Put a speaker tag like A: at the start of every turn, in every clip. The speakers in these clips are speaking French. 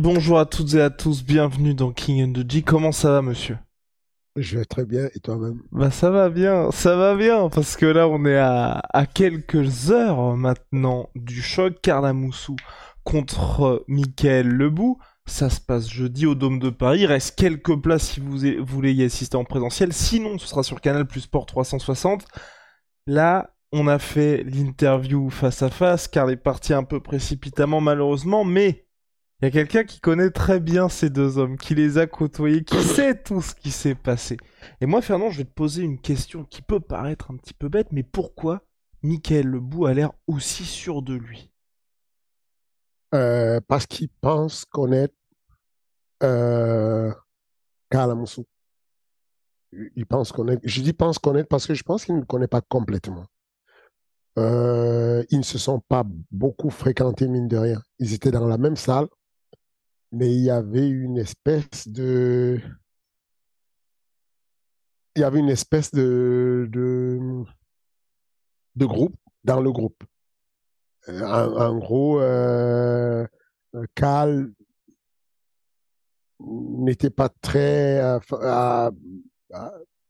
A: Bonjour à toutes et à tous, bienvenue dans King and the G. Comment ça va, monsieur?
B: Je vais très bien, et toi-même?
A: Bah ça va bien, ça va bien, parce que là on est à, à quelques heures maintenant du choc Carlamoussou contre Michael Lebou. Ça se passe jeudi au Dôme de Paris. Il reste quelques places si vous voulez y assister en présentiel. Sinon, ce sera sur Canal Plus Sport 360. Là, on a fait l'interview face à face, car il est parti un peu précipitamment malheureusement, mais il y a quelqu'un qui connaît très bien ces deux hommes, qui les a côtoyés, qui sait tout ce qui s'est passé. Et moi, Fernand, je vais te poser une question qui peut paraître un petit peu bête, mais pourquoi Michael Lebou a l'air aussi sûr de lui?
B: Euh, Parce qu'il pense connaître euh, Kalamoussou. Il pense connaître. Je dis pense connaître parce que je pense qu'il ne le connaît pas complètement. Euh, ils ne se sont pas beaucoup fréquentés, mine de rien. Ils étaient dans la même salle, mais il y avait une espèce de il y avait une espèce de de, de groupe dans le groupe. Euh, en, gros, euh, Cal n'était pas très euh,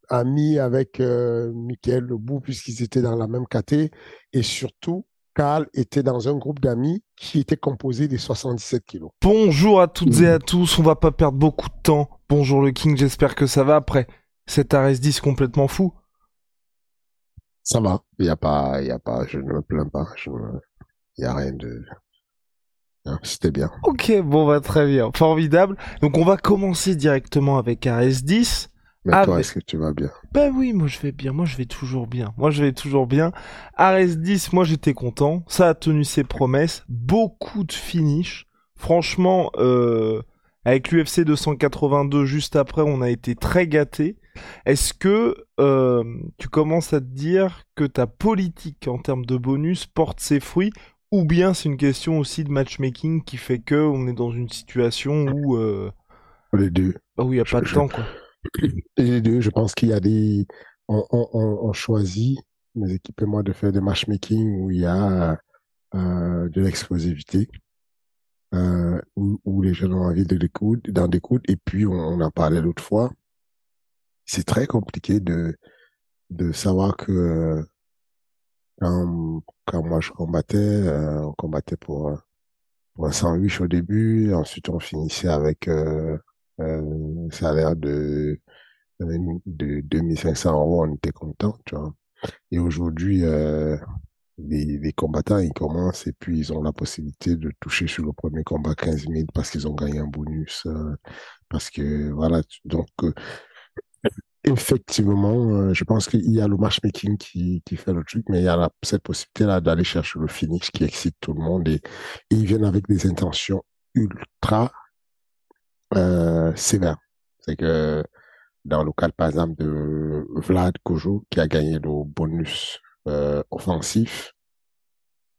B: ami avec euh, Michael Lebou puisqu'ils étaient dans la même caté et surtout Carl était dans un groupe d'amis qui était composé des 77 kilos.
A: Bonjour à toutes et à tous, on va pas perdre beaucoup de temps. Bonjour le King, j'espère que ça va après cet RS 10 complètement fou.
B: Ça va, il y a pas, y a pas, je ne me plains pas, il y a rien de, c'était bien.
A: Ok, bon bah très bien, formidable. Donc on va commencer directement avec RS 10.
B: Mais ah, toi, est-ce que tu vas bien?
A: Ben oui, moi je vais bien. Moi je vais toujours bien. Moi je vais toujours bien. Ares 10, moi j'étais content. Ça a tenu ses promesses. Beaucoup de finish. Franchement, euh, avec l'UFC 282 juste après, on a été très gâtés. Est-ce que euh, tu commences à te dire que ta politique en termes de bonus porte ses fruits ou bien c'est une question aussi de matchmaking qui fait que on est dans une situation où euh...
B: les deux.
A: Oui, il y a pas de temps quoi?
B: Les deux, je pense qu'il y a des. On, on, on, choisit, mes équipes et moi, de faire des matchmaking où il y a euh, de l'explosivité, euh, où, où, les gens ont envie de d'en découdre. Et puis, on, on en parlait l'autre fois. C'est très compliqué de, de savoir que quand, quand moi je combattais, euh, on combattait pour, pour un sandwich au début, ensuite on finissait avec euh, euh, salaire de, de 2500 euros, on était content, tu vois. Et aujourd'hui, euh, les, combattants, ils commencent et puis ils ont la possibilité de toucher sur le premier combat 15 000 parce qu'ils ont gagné un bonus. Euh, parce que, voilà, donc, euh, effectivement, euh, je pense qu'il y a le matchmaking qui, qui fait le truc, mais il y a cette possibilité-là d'aller chercher le finish qui excite tout le monde et ils viennent avec des intentions ultra euh, sévère. C'est que dans le cas, par exemple, de Vlad Kojo, qui a gagné le bonus euh, offensif,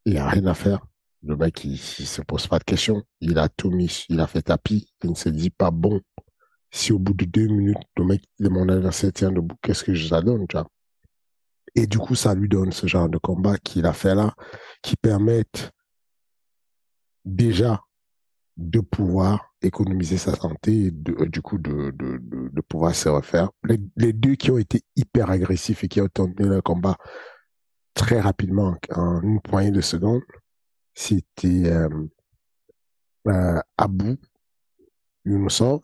B: il n'y a rien à faire. Le mec, il, se pose pas de questions. Il a tout mis, il a fait tapis. Il ne se dit pas, bon, si au bout de deux minutes, le mec de mon adversaire tient debout, qu'est-ce que je donne, tu vois? Et du coup, ça lui donne ce genre de combat qu'il a fait là, qui permettent déjà de pouvoir économiser sa santé et de, euh, du coup de, de, pouvoir se refaire. Les, les, deux qui ont été hyper agressifs et qui ont tenté le combat très rapidement, en une poignée de secondes, c'était euh, euh, Abou Younousov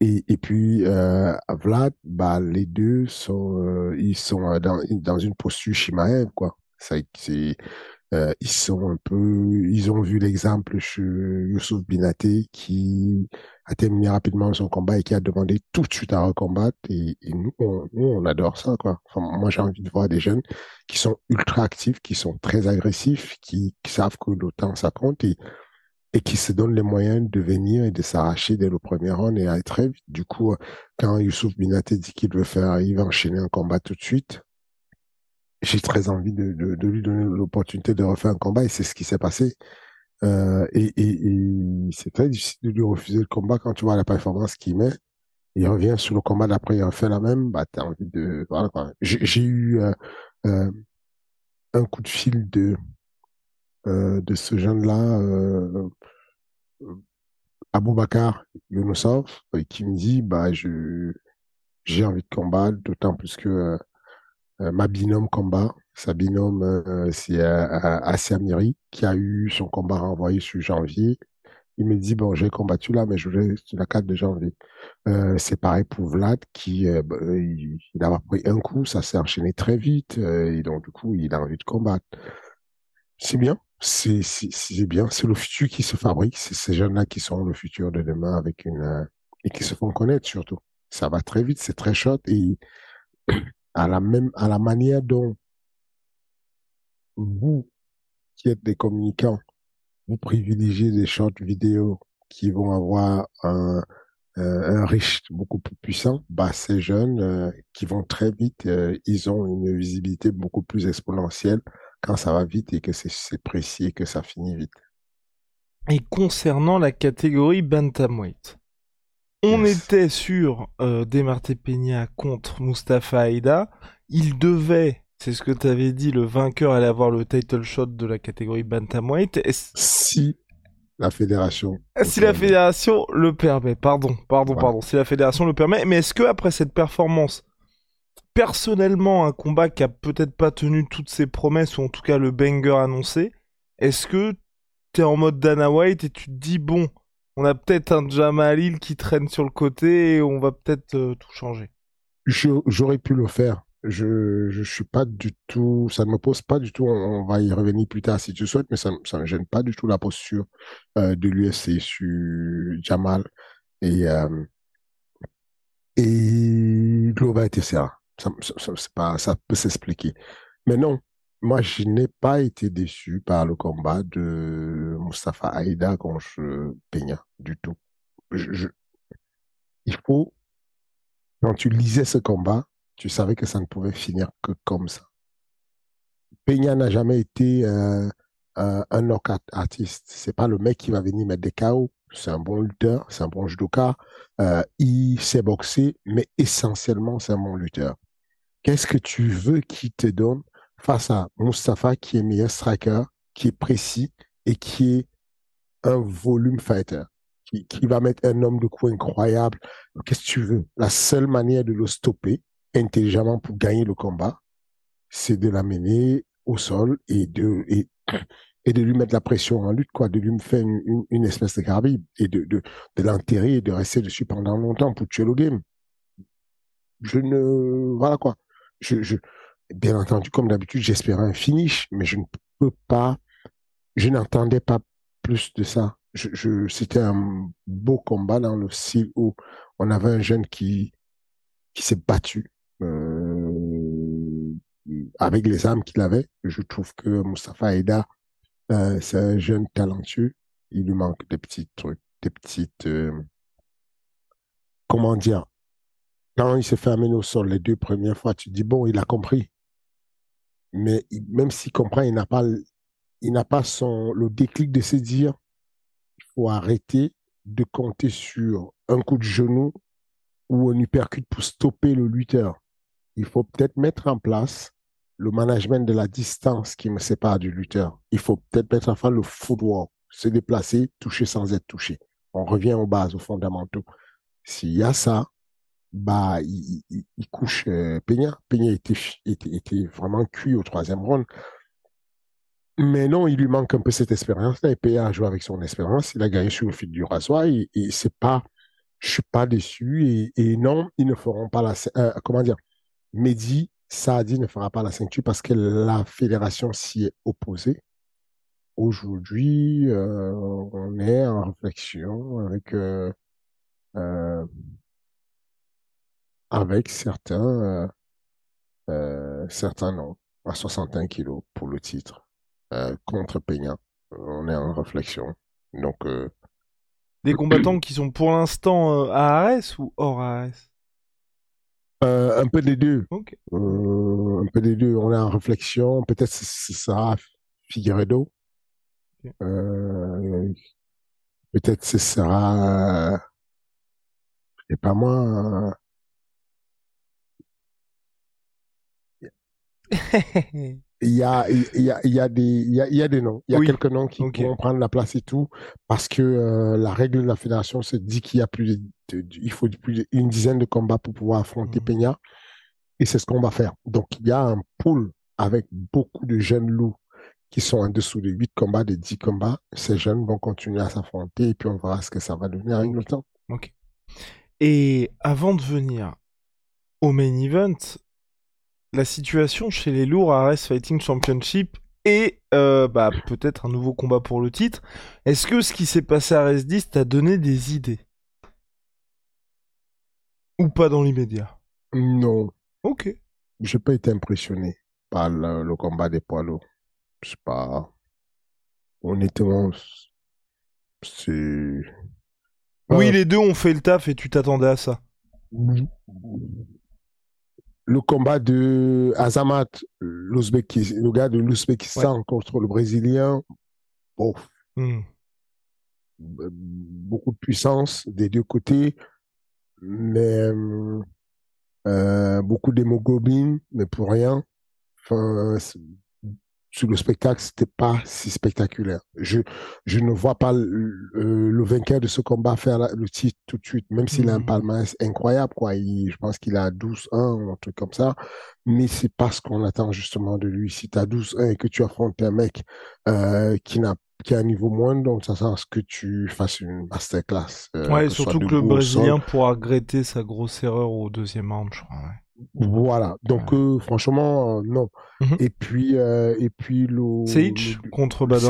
B: et, et puis euh, Vlad, bah, les deux sont, euh, ils sont dans, dans une posture Shimaev, quoi. C'est, euh, ils sont un peu, ils ont vu l'exemple chez Youssouf Binaté qui a terminé rapidement son combat et qui a demandé tout de suite à recombattre. Et, nous, on, nous, on adore ça, quoi. moi, j'ai envie de voir des jeunes qui sont ultra actifs, qui sont très agressifs, qui, savent que le temps, ça compte et, et qui se donnent les moyens de venir et de s'arracher dès le premier round et aller très vite. Du coup, quand Youssouf Binaté dit qu'il veut faire, il va enchaîner un combat tout de suite, j'ai très envie de, de, de lui donner l'opportunité de refaire un combat et c'est ce qui s'est passé. Euh, et, et, et c'est très difficile de lui refuser le combat quand tu vois la performance qu'il met. Il revient sur le combat d'après, il refait la même. Bah, t'as envie de. Voilà, quoi. J'ai eu euh, euh, un coup de fil de euh, de ce jeune-là, euh, Aboubacar Younousov, qui me dit bah je j'ai envie de combattre, d'autant plus que euh, ma binôme combat. Sa binôme, euh, c'est euh, Asia Miri, qui a eu son combat renvoyé sur janvier. Il me dit, bon, j'ai combattu là, mais je voulais sur la 4 de janvier. c'est pareil pour Vlad, qui bah, il, a pris un coup, ça s'est enchaîné très vite, et donc du coup, il a envie de combattre. C'est bien, c'est bien, c'est le futur qui se fabrique, c'est ces jeunes-là qui sont le futur de demain avec une et qui se font connaître surtout. Ça va très vite, c'est très short et à la même, à la manière dont vous, qui êtes des communicants, vous privilégiez des shorts vidéo qui vont avoir un, euh, un riche beaucoup plus puissant, bah, ces jeunes euh, qui vont très vite, euh, ils ont une visibilité beaucoup plus exponentielle quand ça va vite et que c'est précis et que ça finit vite.
A: Et concernant la catégorie bantamweight, on était sur euh, Demarté Peña contre Mustafa Aida. Il devait, c'est ce que tu avais dit, le vainqueur allait avoir le title shot de la catégorie bantamweight.
B: Si la fédération.
A: Si la fédération le permet, pardon, pardon, pardon, si la fédération le permet. Mais est-ce que après cette performance, personnellement, un combat qui a peut-être pas tenu toutes ses promesses ou en tout cas le banger annoncé, est-ce que t'es en mode Dana White et tu te dis bon, on a peut-être un Jamalil qui traîne sur le côté et on va peut-être euh, tout changer.
B: J'aurais pu le faire. Je je suis pas du tout, ça ne me pose pas du tout. On, va y revenir plus tard si tu souhaites, mais ça ne me gêne pas du tout la posture euh, de l'USC sur Jamal et euh, et TCA. Ça, ça, pas, ça peut s'expliquer. Mais non, moi, je n'ai pas été déçu par le combat de Mustafa Aïda contre Peña du tout. Il faut, quand tu lisais ce combat, tu savais que ça ne pouvait finir que comme ça. Peña n'a jamais été euh, un knockout artiste. C'est pas le mec qui va venir mettre des KO. C'est un bon lutteur, c'est un bon judoka. Euh, il sait boxer, mais essentiellement, c'est un bon lutteur. Qu'est-ce que tu veux qu'il te donne face à Mustafa qui est meilleur striker, qui est précis et qui est un volume fighter, qui, va mettre un homme de coup incroyable. Qu'est-ce que tu veux? La seule manière de le stopper intelligemment pour gagner le combat, c'est de l'amener au sol et de lui mettre la pression en lutte, quoi, de lui faire une, espèce de carbide et de, l'enterrer et de rester dessus pendant longtemps pour tuer le game. Je ne, voilà quoi. Je, bien entendu, comme d'habitude, j'espérais un finish, mais je ne peux pas, je n'entendais pas plus de ça. C'était un beau combat dans le style où on avait un jeune qui, qui s'est battu euh, avec les armes qu'il avait. Je trouve que Mustafa Aida, euh, c'est un jeune talentueux. Il lui manque des petits trucs, des petites, euh, comment dire, quand il s'est fait amener au sol les deux premières fois, tu dis, bon, il a compris mais même s'il comprend, il n'a pas, il n'a pas son, le déclic de se dire, il faut arrêter de compter sur un coup de genou ou un uppercut pour stopper le lutteur. Il faut peut-être mettre en place le management de la distance qui me sépare du lutteur. Il faut peut-être mettre en place le footwork, se déplacer, toucher sans être touché. On revient aux bases, aux fondamentaux. S'il y a ça, bah, il, couche euh, Peña. Peña était, était, était, vraiment cuit au troisième round. Mais non, il lui manque un peu cette expérience-là. Et Peña a joué avec son expérience. Il a gagné sur le fil du rasoir. Et, et c'est pas, je suis pas déçu. Et, et, non, ils ne feront pas la, euh, comment dire, Mehdi, Saadi ne fera pas la ceinture parce que la fédération s'y est opposée. Aujourd'hui, euh, on est en réflexion avec euh, euh, avec certains certains noms à 61 kilos pour le titre contre Peña. On est en réflexion. Donc
A: des combattants qui sont pour l'instant à Ares ou hors Ares?
B: Un peu des deux. un peu des deux. On est en réflexion. Peut-être ce sera Figueredo euh, peut-être ce sera, sais pas moi. il y a il y a il y a des il y a, il y a des noms il y a quelques noms qui vont prendre la place et tout parce que euh, la règle de la fédération se dit qu'il y a plus de, il faut plus d'une dizaine de combats pour pouvoir affronter mmh. Peña et c'est ce qu'on va faire donc il y a un pool avec beaucoup de jeunes loups qui sont en dessous de 8 combats, de 10 combats. Ces jeunes vont continuer à s'affronter et puis on verra ce que ça va devenir avec le temps.
A: Ok. Et avant de venir au main event, la situation chez les lourds à RS Fighting Championship et euh, bah, peut-être un nouveau combat pour le titre. Est-ce que ce qui s'est passé à RS10 t'a donné des idées? Ou pas dans l'immédiat?
B: Non.
A: Ok.
B: J'ai pas été impressionné par le combat des poids lourds je sais pas. Honnêtement, c'est.
A: Oui, les deux ont fait le taf et tu t'attendais à ça.
B: Le combat de Azamat, le gars de l'Ouzbékistan contre le Brésilien, hmm. beaucoup de puissance des deux côtés, mais euh, beaucoup d'hémoglobine, mais pour rien. Enfin, sur le spectacle, c'était pas si spectaculaire. Je, je ne vois pas le, vainqueur de ce combat faire le titre tout de suite, même s'il a un mmh. palmarès incroyable, quoi. je pense qu'il a 12-1 ou un truc comme ça. Mais c'est pas ce qu'on attend justement de lui. Si tu as 12-1 et que tu affrontes un mec euh, qui n'a qui a un niveau moindre, donc ça sert à ce que tu fasses une masterclass.
A: Euh, ouais, surtout que le Brésilien pourra regretter sa grosse erreur au deuxième round, je crois.
B: Voilà. Donc, euh, franchement, euh, non. Mhm. Et puis, euh, et puis le.
A: Sage contre Bader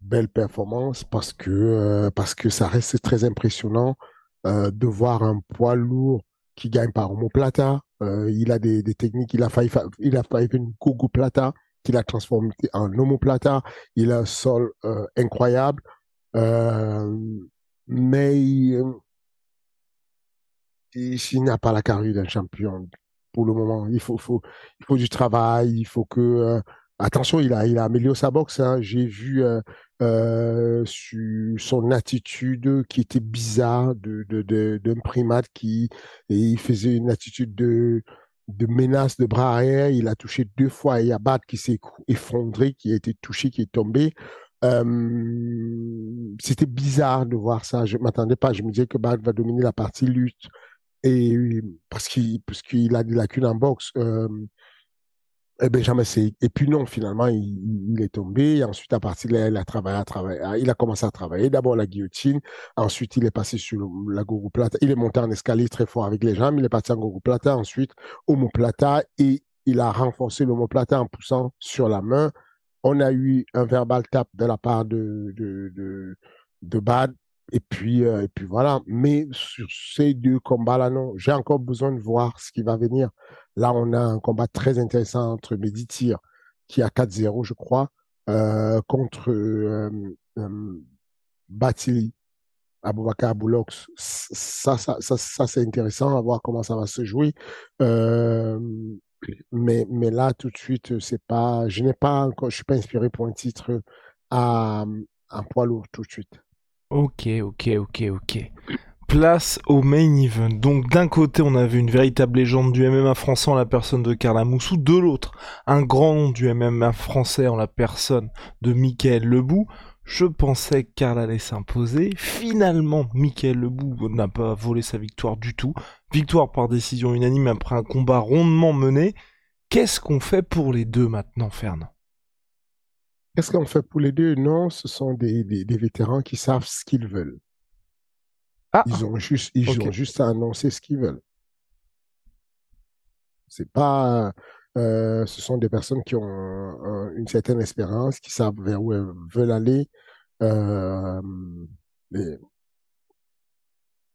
B: Belle performance parce que, parce que ça reste très impressionnant de voir un poids lourd qui gagne par homoplata. il a des, des, techniques. Il a failli, il a failli faire une Gogo Plata qu'il a transformé en homoplata. Il a un sol incroyable. mais s'il n'a pas la carrure d'un champion pour le moment. Il faut, faut, il faut du travail, il faut que. Euh, attention, il a, il a amélioré sa boxe. Hein. J'ai vu euh, euh, son attitude qui était bizarre de, de, d'un primate qui et il faisait une attitude de, de menace de bras arrière. Il a touché deux fois et Abad qui s'est effondré, qui a été touché, qui est tombé. c'était bizarre de voir ça. Je m'attendais pas. Je me disais que Bad va dominer la partie lutte et parce qu'il parce qu'il a des lacunes en boxe. Benjamin c'est et puis non finalement il, il, est tombé. Ensuite à partir de là il a travaillé à travailler il a commencé à travailler. D'abord la guillotine. Ensuite il est passé sur la gourou plata il est monté en escalier très fort avec les jambes. Il est parti en gourou plata ensuite plata et il a renforcé plata en poussant sur la main. On a eu un verbal tap de la part de de, de Bad et puis, euh, et puis voilà. Mais sur ces deux combats-là, non. J'ai encore besoin de voir ce qui va venir. Là, on a un combat très intéressant entre Meditir, qui a 4-0, je crois, euh, contre euh, euh, Batili, Aboubakar Boulox. Ça, ça, ça, ça c'est intéressant à voir comment ça va se jouer. Mais, mais là, tout de suite, c'est pas, je n'ai pas encore, je suis pas inspiré pour un titre à, à poids lourd tout de suite.
A: Ok, ok, ok, ok. Place au main event. Donc d'un côté, on avait une véritable légende du MMA français en la personne de Carla Moussou, de l'autre, un grand nom du MMA français en la personne de Michael Lebou. Je pensais que Carla allait s'imposer. Finalement, Michael Lebou n'a pas volé sa victoire du tout. Victoire par décision unanime après un combat rondement mené. Qu'est-ce qu'on fait pour les deux maintenant, Fernand?
B: Qu'est-ce qu'on fait pour les deux? Non, ce sont des, des, vétérans qui savent ce qu'ils veulent. Ah, ils ont juste, ils ont juste à annoncer ce qu'ils veulent. C'est pas, euh, ce sont des personnes qui ont une certaine espérance, qui savent vers où elles veulent aller. Euh,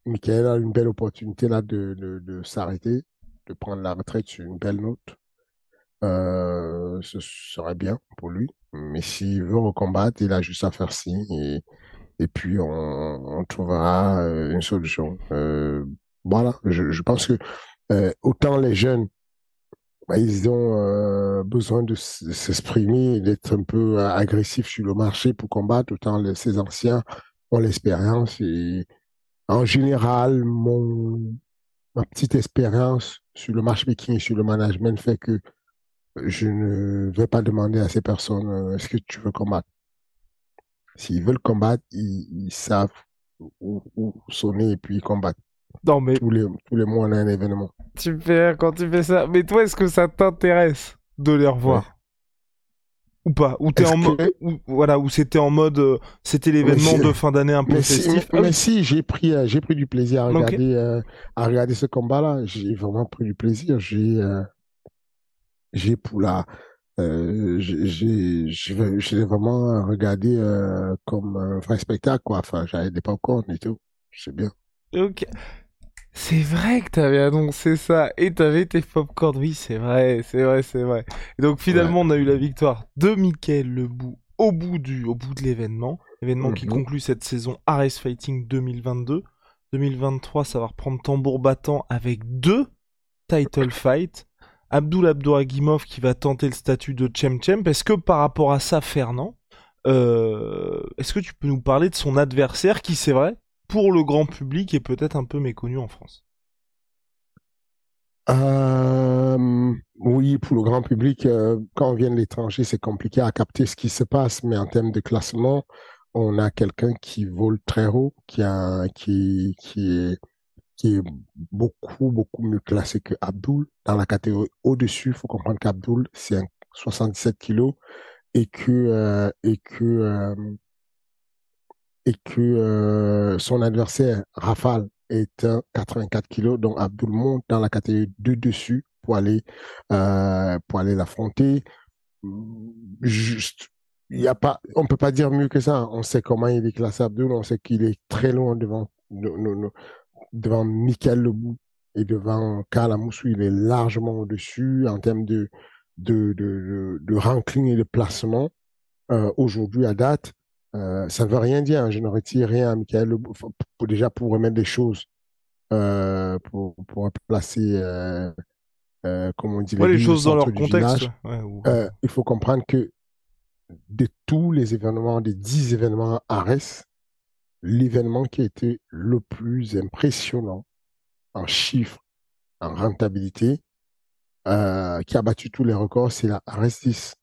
B: Michael a une belle opportunité là de, de, de s'arrêter, de prendre la retraite sur une belle note. Euh, ce serait bien pour lui. Mais s'il veut recombattre, il a juste à faire signe et, et puis on, trouvera euh, une solution. Euh, voilà, je, pense que autant les jeunes, bah, ils ont besoin de s'exprimer, d'être un peu agressifs sur le marché pour combattre, autant les, ces anciens ont l'expérience. Et en général, mon, ma petite expérience sur le matchmaking et sur le management fait que je ne vais pas demander à ces personnes euh, est-ce que tu veux combattre? S'ils veulent combattre, ils, savent où, sonner et puis combattre.
A: Non, mais...
B: Tous les, tous les mois, on a un événement.
A: Super, quand tu fais ça. Mais toi, est-ce que ça t'intéresse de les revoir? Ou pas? Ou t'es en mode... Voilà, ou c'était en mode... Euh, c'était l'événement de fin d'année un peu festif?
B: Mais, ah si, j'ai pris, euh, j'ai pris du plaisir à regarder, à regarder ce combat-là. J'ai vraiment pris du plaisir. J'ai j'ai pour la euh, j'ai j'ai vraiment regardé euh, comme un vrai spectacle quoi. Enfin j'avais des popcorn et tout. C'est bien.
A: Ok. C'est vrai que t'avais annoncé ça et t'avais tes popcorn oui c'est vrai c'est vrai c'est vrai. Et donc finalement on a eu la victoire de Michael Lebou au bout du au bout de l'événement. Événement qui mhm. conclut cette saison Ares Fighting 2022 2023 ça va reprendre tambour battant avec deux title fights Abdul Abdouragimov qui va tenter le statut de Chem. Est-ce que par rapport à ça, Fernand, euh, est-ce que tu peux nous parler de son adversaire qui, c'est vrai, pour le grand public est peut-être un peu méconnu en France?
B: Euh, oui, pour le grand public, euh, quand on vient de l'étranger, c'est compliqué à capter ce qui se passe, mais en termes de classement, on a quelqu'un qui vole très haut, qui a, qui est qui est beaucoup, beaucoup mieux classé que Abdul. Dans la catégorie au-dessus, il faut comprendre qu'Abdul, c'est un 77 kilos et que, euh, et que, euh, et que euh, son adversaire, Rafale, est un 84 kilos. Donc, Abdul monte dans la catégorie de dessus pour aller, l'affronter. Juste, il y a pas, on peut pas dire mieux que ça. On sait comment il est classé Abdul, on sait qu'il est très loin devant nos, devant Michael Lebou et devant Karl Amoussou, il est largement au-dessus en termes de, de, de, de, ranking et de placement. Euh, Aujourd'hui, à date, euh, ça ne veut rien dire. Hein. Je ne retire rien à Michael Lebou, pour, déjà pour remettre des choses, euh, pour, pour placer, euh, comment on dit,
A: les, choses dans leur contexte.
B: Il faut comprendre que de tous les événements, des dix événements Ares, l'événement qui a été le plus impressionnant en chiffres, en rentabilité, euh, qui a battu tous les records, c'est la Arestis.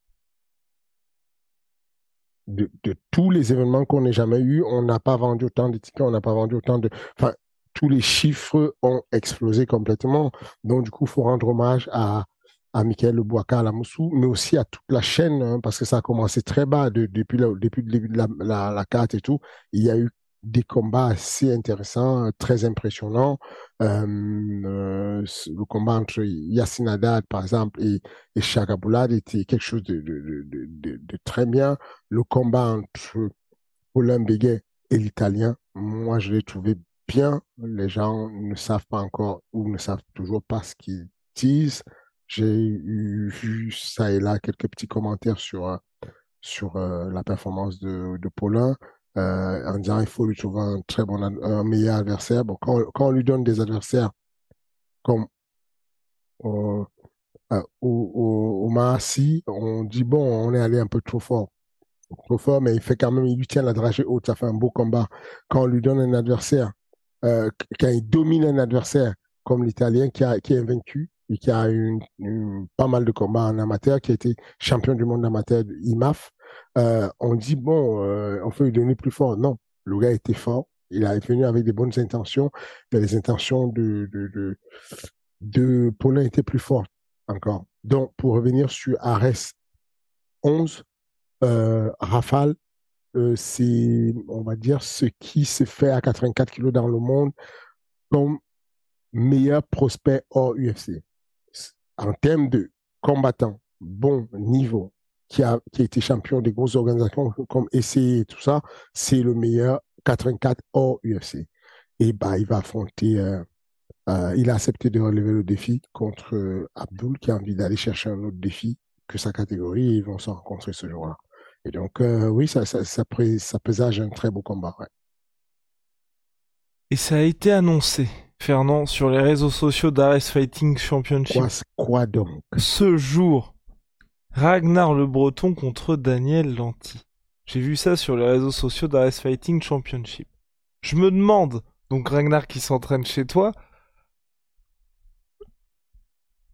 B: De, de, tous les événements qu'on n'ait jamais eu, on n'a pas vendu autant de tickets, on n'a pas vendu autant de... Enfin, tous les chiffres ont explosé complètement. Donc, du coup, il faut rendre hommage à, à Michael Bouaka à la Moussou, mais aussi à toute la chaîne, hein, parce que ça a commencé très bas depuis, le, depuis le début de la, la, la carte et tout. Il y a eu des combats assez intéressants, très impressionnants. Euh, euh, le combat entre Yassine Haddad, par exemple, et, et Chagaboulad était quelque chose de, très bien. Le combat entre Paulin Béguet et l'Italien, moi, je l'ai trouvé bien. Les gens ne savent pas encore ou ne savent toujours pas ce qu'ils disent. J'ai vu ça et là quelques petits commentaires sur, sur euh, la performance de, de Paulin euh, en disant il faut lui trouver un très bon, un meilleur adversaire. Bon, quand, quand on lui donne des adversaires comme euh, euh, au, au, on dit bon, on est allé un peu trop fort. Trop fort, mais il fait quand même, il lui tient la dragée haute, ça fait un beau combat. Quand on lui donne un adversaire, euh, quand il domine un adversaire comme l'Italien qui, a, qui est vaincu et qui a eu pas mal de combats en amateur, qui a été champion du monde amateur IMAF, euh, on dit, bon, euh, on peut lui donner plus fort. Non, le gars était fort. Il est venu avec des bonnes intentions. Mais les intentions de, de, de, Paulin étaient plus fortes encore. Donc, pour revenir sur Ares 11, euh, Rafale, euh, c'est, on va dire, ce qui se fait à 84 kilos dans le monde comme meilleur prospect hors UFC. en termes de combattant, bon niveau, qui a, qui a été champion des grosses organisations comme EC et tout ça, c'est le meilleur 84 hors UFC. Et bah, il va affronter, euh, euh, il a accepté de relever le défi contre euh, Abdul qui a envie d'aller chercher un autre défi que sa catégorie et ils vont se rencontrer ce jour-là. Et donc, oui, ça, ça, ça, présage un très beau combat.
A: Et ça a été annoncé, Fernand, sur les réseaux sociaux d'Ares Fighting Championship.
B: Quoi, quoi donc?
A: Ce jour, Ragnar le Breton contre Daniel Lanty. J'ai vu ça sur les réseaux sociaux d'Ares Fighting Championship. Je me demande, donc Ragnar qui s'entraîne chez toi,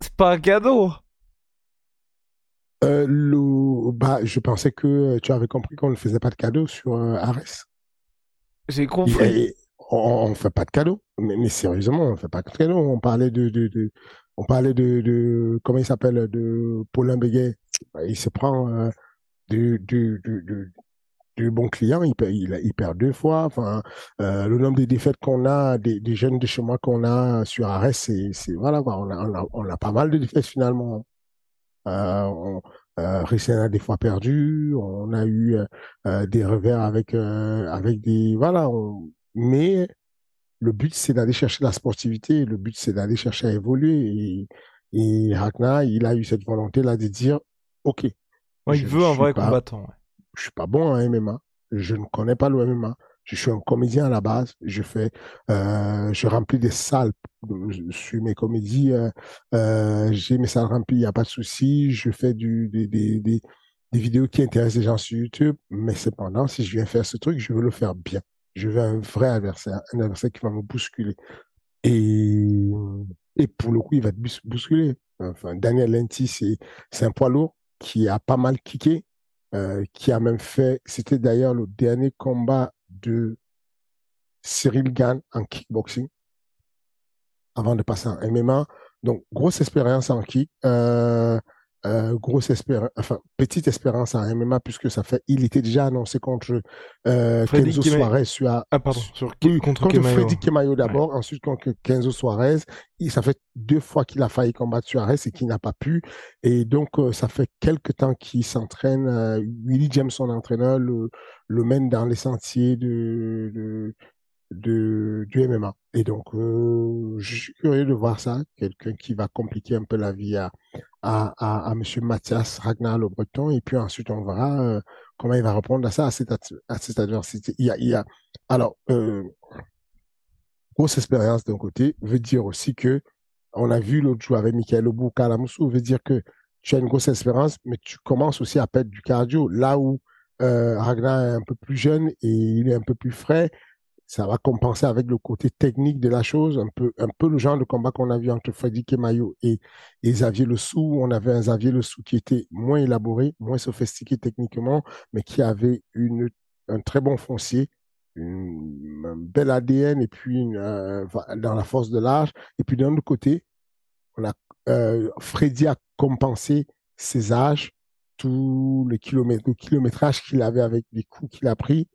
A: c'est pas un cadeau
B: euh, le... bah, je pensais que tu avais compris qu'on ne faisait pas de cadeau sur euh, Ares.
A: J'ai compris.
B: on, ne fait pas de cadeau, mais, sérieusement, on ne fait pas de cadeau. On parlait de, de, de on parlait de, de comment il s'appelle, de Paulin Béguet. Il se prend euh, du, du, du, bon client, il perd, deux fois. Enfin, euh, le nombre de défaites qu'on a, des, jeunes de chez moi qu'on a sur Ares, c'est, voilà, on a, on on pas mal de défaites finalement. Euh, on, euh, a des fois perdu, on a eu des revers avec avec des voilà, mais le but c'est d'aller chercher la sportivité, le but c'est d'aller chercher à évoluer et, et Ragnar, il a eu cette volonté là de dire ok.
A: il veut un vrai combattant.
B: Je suis pas bon en MMA, je ne connais pas le MMA, je suis un comédien à la base. Je fais, euh, je remplis des salles sur mes comédies. Euh, euh, j'ai mes salles remplies, il n'y a pas de souci. Je fais du, des, des, des, vidéos qui intéressent les gens sur YouTube. Mais cependant, si je viens faire ce truc, je veux le faire bien. Je veux un vrai adversaire, un adversaire qui va me bousculer. Et, et pour le coup, il va te bousculer. Enfin, Daniel Lenti, c'est un poids lourd qui a pas mal kické, euh, qui a même fait, c'était d'ailleurs le dernier combat de Cyril Gann en kickboxing avant de passer en MMA. Donc, grosse expérience en kick. Euh, euh, grosse espérance, enfin petite espérance en MMA puisque ça fait, il était déjà annoncé contre euh, Kenzo Suarez sur,
A: ah, pardon, sur
B: contre, contre Freddy Kemayo d'abord, ensuite contre Kenzo Suarez. Il, ça fait deux fois qu'il a failli combattre Suarez et qu'il n'a pas pu. Et donc euh, ça fait quelques temps qu'il s'entraîne. Euh, Willie James, son entraîneur, le, le mène dans les sentiers de, de de, du MMA. Et donc, euh, je suis curieux de voir ça, quelqu'un qui va compliquer un peu la vie à, à, à, Monsieur Mathias Ragnar le Breton, et puis ensuite on verra euh, comment il va répondre à ça, à cette, à cette adversité. Il y a, alors, euh, grosse expérience d'un côté, veut dire aussi que, on a vu l'autre jour avec Michael Obou, Kalamoussou, veut dire que tu as une grosse expérience, mais tu commences aussi à perdre du cardio, là où euh, Ragnar est un peu plus jeune et il est un peu plus frais, ça va compenser avec le côté technique de la chose, un peu, un peu le genre de combat qu'on a vu entre Freddy Kemayo et, et Xavier Le Sou. On avait un Xavier Le Sou qui était moins élaboré, moins sophistiqué techniquement, mais qui avait une, un très bon foncier, un bel ADN et puis euh, dans la force de l'âge. Et puis d'un autre côté, euh, Freddy a compensé ses âges, tout le, kilomètre, le kilométrage qu'il avait avec les coups qu'il a pris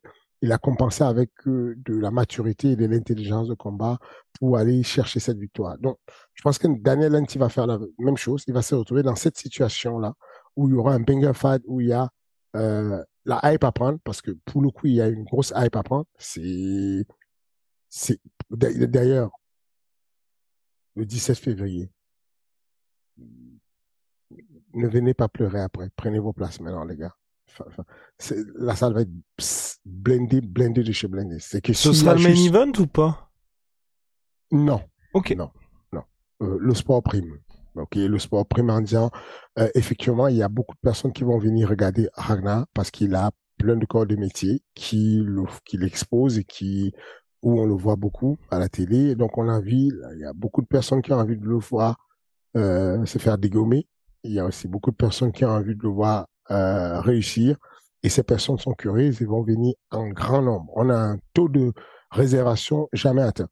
B: il a compensé avec euh, de la maturité et de l'intelligence de combat pour aller chercher cette victoire. Donc, je pense que Daniel Lenti va faire la même chose. Il va se retrouver dans cette situation-là où il y aura un banger fight, où il y a euh, la hype à prendre, parce que pour le coup, il y a une grosse hype à prendre. C'est, c'est d'ailleurs le 17 février. Ne venez pas pleurer après. Prenez vos places maintenant, les gars la salle va être blindée, blindée de chez blindée.
A: C'est que Ce sera le main event ou pas?
B: Non.
A: Ok.
B: Non, non. Euh, le sport prime. Ok, le sport prime en disant, euh, effectivement, il y a beaucoup de personnes qui vont venir regarder Ragnar parce qu'il a plein de corps de métier qui l'expose et qui où on le voit beaucoup à la télé. Donc on a envie, il y a beaucoup de personnes qui ont envie de le voir euh, se faire dégommer. Il y a aussi beaucoup de personnes qui ont envie de le voir euh, réussir. Et ces personnes sont curieuses et vont venir en grand nombre. On a un taux de réservation jamais atteint.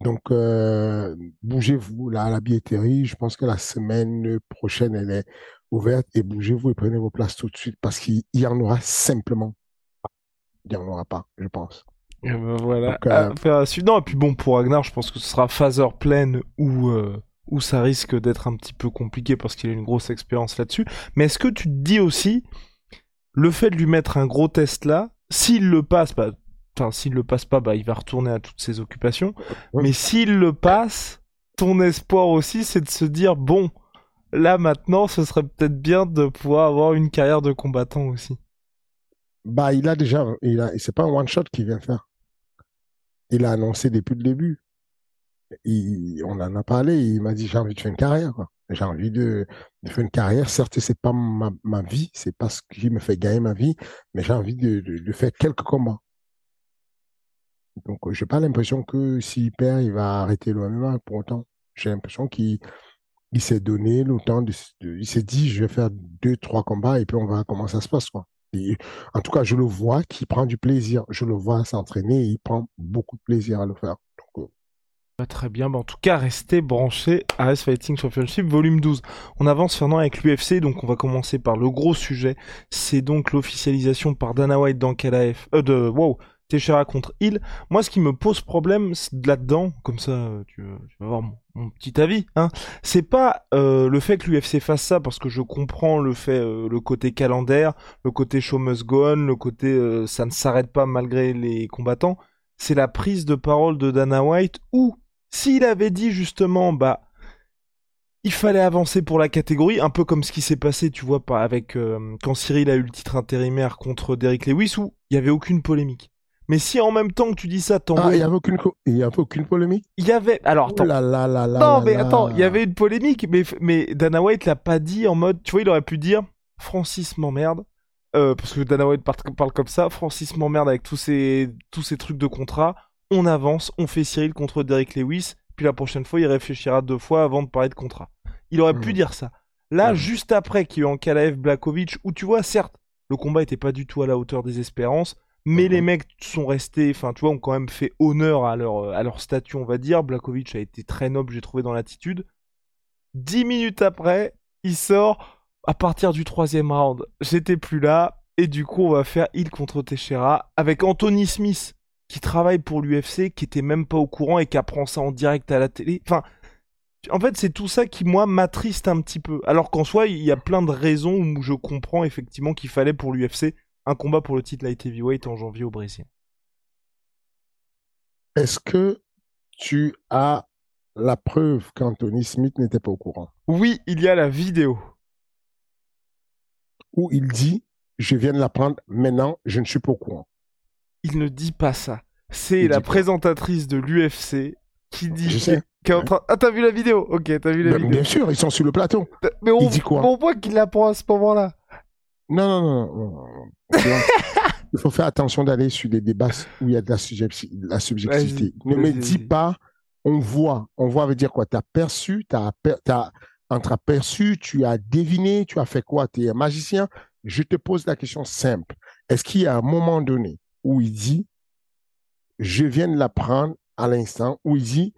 B: Donc, euh, bougez-vous là à la billetterie. Je pense que la semaine prochaine, elle est ouverte. Et bougez-vous et prenez vos places tout de suite parce qu'il y en aura simplement pas. Il n'y en aura pas, je pense.
A: Et ben voilà. Donc, euh, et puis bon, pour Ragnar, je pense que ce sera Phaser pleine ou, où ça risque d'être un petit peu compliqué parce qu'il a une grosse expérience là-dessus. Mais est-ce que tu te dis aussi, le fait de lui mettre un gros test là, s'il le passe, bah, enfin s'il le passe pas, bah il va retourner à toutes ses occupations. Mais s'il le passe, ton espoir aussi, c'est de se dire bon, là maintenant, ce serait peut-être bien de pouvoir avoir une carrière de combattant aussi.
B: Bah, il a déjà, il a, c'est pas un one shot qu'il vient faire. Il a annoncé depuis le début. on en a parlé. Il m'a dit j'ai envie de faire une carrière. J'ai envie de, faire une carrière. Certes, c'est pas ma, ma vie, c'est pas ce qui me fait gagner ma vie, mais j'ai envie de, faire quelques combats. Donc, j'ai pas l'impression que s'il perd, il va arrêter le MMA. Pour autant, j'ai l'impression qu'il il s'est donné le temps de, il s'est dit je vais faire deux trois combats et puis on verra comment ça se passe en tout cas je le vois qui prend du plaisir je le vois s'entraîner et il prend beaucoup de plaisir à le faire
A: Très bien, en tout cas, restez branchés à S Fighting Championship volume 12. On avance maintenant avec l'UFC, donc on va commencer par le gros sujet. C'est donc l'officialisation par Dana White dans KLAF, euh, de, wow, Teixeira contre Hill. Moi, ce qui me pose problème là-dedans, comme ça, tu, vas voir mon, petit avis, hein, c'est pas euh, le fait que l'UFC fasse ça, parce que je comprends le fait, euh, le côté calendaire, le côté show must go on, le côté ça ne s'arrête pas malgré les combattants. C'est la prise de parole de Dana White où, s'il avait dit justement, bah, il fallait avancer pour la catégorie, un peu comme ce qui s'est passé, tu vois, pas avec quand Cyril a eu le titre intérimaire contre Derrick Lewis, où il y avait aucune polémique. Mais si en même temps que tu dis ça,
B: t'envoies... Ah, il n'y avait aucune, avait polémique?
A: Il y avait... Alors, attends. non, mais attends, il y avait une polémique, mais, mais Dana White l'a pas dit en mode... Tu vois, il aurait pu dire « Francis m'emmerde euh, parce que Dana White parle, comme ça, Francis m'emmerde avec tous ces, tous ces trucs de contrat, on avance, on fait Cyril contre Derek Lewis, puis la prochaine fois, il réfléchira deux fois avant de parler de contrat. Il aurait pu hmm. dire ça. Là, juste après qu'il y a eu en Kalaev Blakovic, où tu vois, certes, le combat était pas du tout à la hauteur des espérances, mais les mhm. mecs sont restés, enfin, tu vois, ont quand même fait honneur à leur, à leur statut, on va dire. Blakovic a été très noble, j'ai trouvé, dans l'attitude. Dix minutes après, il sort à partir du troisième round. J'étais plus là, et du coup, on va faire il contre Teixeira avec Anthony Smith, qui travaille pour l'UFC, qui était même pas au courant et qui apprend ça en direct à la télé. Enfin, en fait, c'est tout ça qui, moi, m'attriste un petit peu. Alors qu'en soi, il y a plein de raisons où je comprends effectivement qu'il fallait pour l'UFC un combat pour le titre light heavyweight en janvier au Brésil.
B: Est-ce que tu as la preuve qu'Anthony Smith n'était pas au courant?
A: Oui, il y a la vidéo.
B: Où il dit Je viens de l'apprendre maintenant, je ne suis pas au courant.
A: Il ne dit pas ça. C'est la présentatrice de l'UFC qui dit.
B: Je sais.
A: Ah, t'as vu la vidéo Ok, t'as vu la vidéo.
B: Bien sûr, ils sont sur le plateau.
A: Mais on, il dit quoi on voit qu'il l'apprend à ce moment-là.
B: Non, non, non. non, il faut faire attention d'aller sur des débats où il y a de la, la subjectivité. Ne me dis pas, on voit. On voit veut dire quoi? Tu as perçu, tu as, as entreaperçu, tu as deviné, tu as fait quoi? Tu es un magicien. Je te pose la question simple. Est-ce qu'il y a un moment donné où il dit, je viens de l'apprendre à l'instant, où il dit,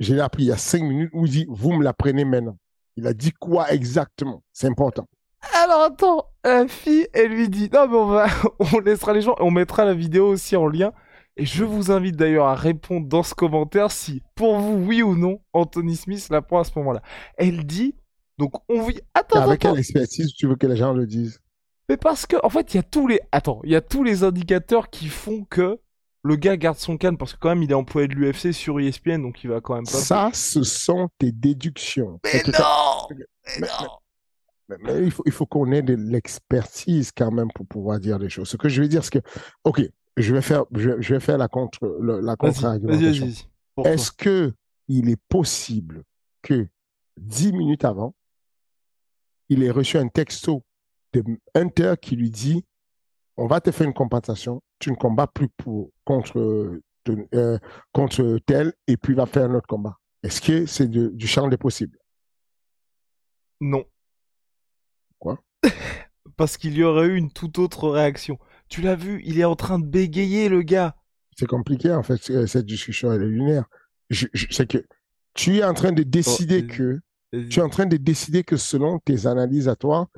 B: je l'ai appris il y a cinq minutes, où il dit, vous me l'apprenez maintenant. Il a dit quoi exactement? C'est important.
A: Alors attends, la fille, elle lui dit non mais on va, on laissera les gens, on mettra la vidéo aussi en lien. Et je vous invite d'ailleurs à répondre dans ce commentaire si, pour vous, oui ou non, Anthony Smith la prend à ce moment-là. Elle dit, donc on vit. Attends,
B: Avec quelle expertise tu veux que les gens le disent?
A: Mais parce que, en fait, il y a tous les, attends, il y a tous les indicateurs qui font que le gars garde son calme parce que quand même il est employé de l'UFC sur ESPN, donc il va quand même pas.
B: Ça, ce sont tes déductions.
A: Mais non, mais non.
B: Mais il faut, il faut qu'on ait de l'expertise quand même pour pouvoir dire des choses. Ce que je veux dire, c'est que, OK, je vais faire, je, vais faire la contre, la contre-argumentation. Est-ce que il est possible que dix minutes avant, il ait reçu un texto de Hunter qui lui dit, on va te faire une compensation, tu ne combats plus pour, contre, euh, contre tel, et puis va faire un autre combat. Est-ce que c'est du champ des possibles?
A: Non.
B: Quoi?
A: Parce qu'il y aurait eu une toute autre réaction. Tu l'as vu, il est en train de bégayer, le gars.
B: C'est compliqué, en fait, cette discussion, elle est lunaire. Je, c'est que tu es en train de décider que tu es en train de décider que selon tes analyses à toi,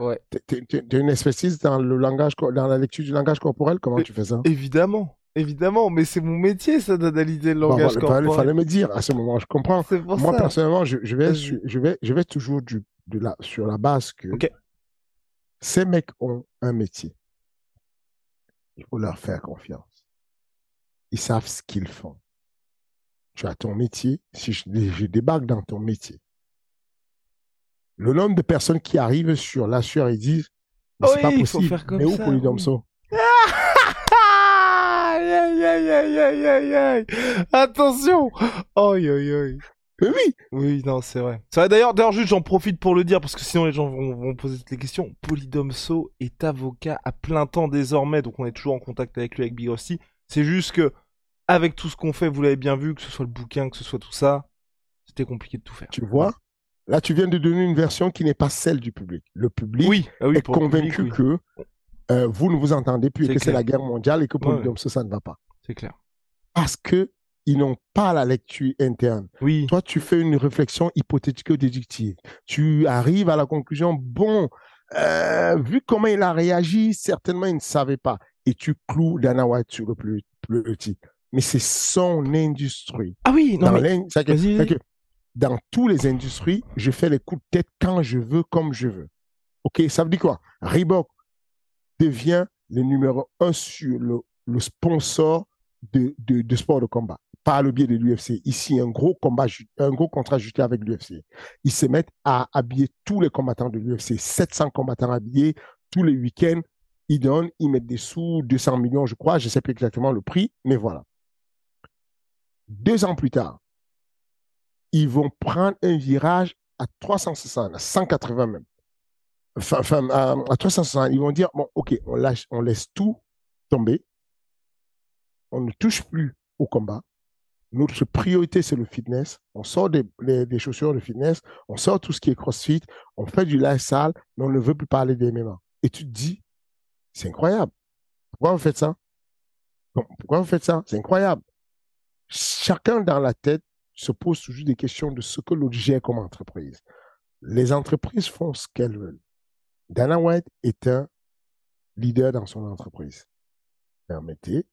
B: tu as une expertise dans le langage, dans la lecture du langage corporel? Comment tu fais ça?
A: Évidemment, évidemment, mais c'est mon métier, ça, d'analyser le langage corporel.
B: fallait me dire à ce moment, je comprends. Moi,
A: ça.
B: personnellement, je, je vais, je, vais, je vais toujours du, de la, sur la base que ces mecs ont un métier. Il faut leur faire confiance. Ils savent ce qu'ils font. Tu as ton métier. Si je, je débarque dans ton métier, le nombre de personnes qui arrivent sur la sueur et disent mais c'est
A: Oui,
B: pas possible.
A: faire comme
B: mais où
A: ça,
B: Polydomso
A: Aïe, aïe, aïe, aïe, aïe, aïe, aïe. Attention Aïe, aïe, aïe.
B: Mais oui,
A: Oui, non, c'est vrai. C'est vrai, d'ailleurs, d'ailleurs, juste, j'en profite pour le dire, parce que sinon les gens vont, vont poser toutes les questions. Polydomso est avocat à plein temps désormais, donc on est toujours en contact avec lui, avec Big Rusty. C'est juste que, avec tout ce qu'on fait, vous l'avez bien vu, que ce soit le bouquin, que ce soit tout ça, c'était compliqué de tout faire.
B: tu vois, là tu viens de donner une version qui n'est pas celle du public. Le public
A: Oui, ah oui,
B: est
A: pour
B: convaincu
A: public, oui.
B: que euh, vous ne vous entendez plus et que c'est la guerre mondiale et que
A: Ouais, ouais.
B: Polydomso, ça ne va pas.
A: C'est clair.
B: Parce que ils n'ont pas la lecture interne.
A: Oui,
B: Toi, tu fais une réflexion hypothético-déductive. Tu arrives à la conclusion, bon, euh, vu comment il a réagi, certainement il ne savait pas. Et tu cloues Dana White sur le plus petit. Mais c'est son industrie.
A: ah oui, non,
B: Dans,
A: mais...
B: dans toutes les industries, je fais les coups de tête quand je veux, comme je veux. OK, ça veut dire quoi? Reebok devient le numéro un sur le, sponsor de, de, de sport de combat par le biais de l'UFC. Ici, un gros combat, un gros contrat ajouté avec l'UFC. Ils se mettent à habiller tous les combattants de l'UFC, 700 combattants habillés tous les week-ends. Ils donnent, ils mettent des sous, 200 millions, je crois, je sais plus exactement le prix, mais voilà. Deux ans plus tard, ils vont prendre un virage à 360, à 180 même. Enfin, à, à 360, ils vont dire, bon, OK, on, lâche, on laisse tout tomber. On ne touche plus au combat. Notre priorité, c'est le fitness. On sort des, chaussures de fitness, on sort tout ce qui est crossfit, on fait du lifestyle, mais on ne veut plus parler des MMA. Et tu te dis, c'est incroyable. Pourquoi vous faites ça? Pourquoi vous faites ça? C'est incroyable. Chacun dans la tête se pose toujours des questions de ce que l'autre gère comme entreprise. Les entreprises font ce qu'elles veulent. Dana White est un leader dans son entreprise. Permettez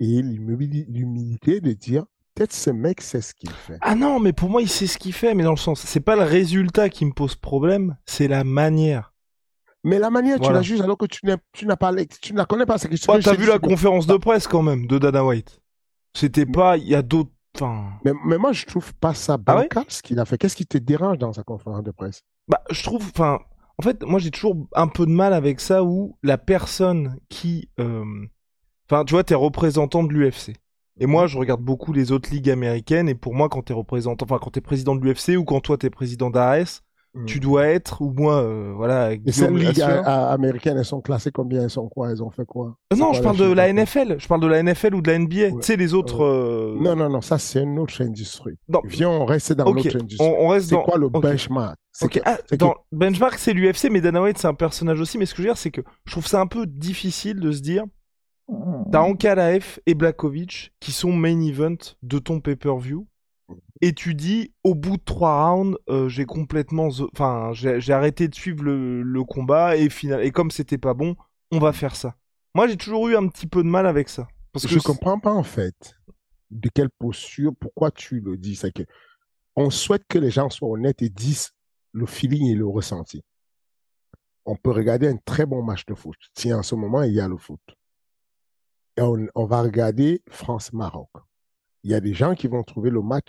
B: et l'humili- l'humilité de dire peut-être ce mec sait ce qu'il fait.
A: Ah non, mais pour moi, il sait ce qu'il fait, mais dans le sens, c'est pas le résultat qui me pose problème, c'est la manière.
B: Mais la manière, tu la juges alors que tu n'as tu pas tu ne la connais pas.
A: Ouais, t'as
B: te
A: vu la conférence de presse quand même de Dana White. C'était pas, il y a d'autres.
B: Mais, mais moi, je trouve pas ça
A: Ah ouais?
B: bancal ce qu'il a fait. Qu'est-ce qui te dérange dans sa conférence de presse?
A: Bah, je trouve. Enfin, en fait, moi, j'ai toujours un peu de mal avec ça où la personne qui, euh, enfin, tu vois, t'es représentant de l'UFC. Et moi, je regarde beaucoup les autres ligues américaines. Et pour moi, quand t'es représentant, enfin, quand t'es président de l'UFC ou quand toi t'es président d'AS, tu dois être, ou moi, euh, voilà,
B: ces
A: Guillaume
B: ligues américaines, elles sont classées combien? Elles sont quoi? Elles ont fait quoi?
A: Euh, Non, je parle de la NFL. Je parle de la NFL ou de la NBA.
B: Ouais.
A: Tu sais, les autres. euh,
B: Non, non, non, ça c'est une autre industrie.
A: non.
B: Viens, on reste dans
A: Ok,
B: l'autre industrie.
A: On, on reste
B: C'est
A: dans.
B: quoi le
A: ok.
B: benchmark? C'est que-
A: ah,
B: que-
A: Benchmark, c'est l'UFC, mais Dana White, c'est un personnage aussi. Mais ce que je veux dire, c'est que je trouve ça un peu difficile de se dire t'as Ankalaev et Blakovic qui sont main event de ton pay-per-view. Et tu dis, au bout de trois rounds, euh, j'ai complètement. Enfin, j'ai arrêté de suivre le, le combat et, final... et comme c'était pas bon, on va faire ça. Moi, j'ai toujours eu un petit peu de mal avec ça. Parce
B: je
A: que
B: ne comprends pas en fait de quelle posture, pourquoi tu le dis. C'est que on souhaite que les gens soient honnêtes et disent le feeling et le ressenti. On peut regarder un très bon match de foot. Si en ce moment il y a le foot. Et on, on va regarder France-Maroc. Il y a des gens qui vont trouver le match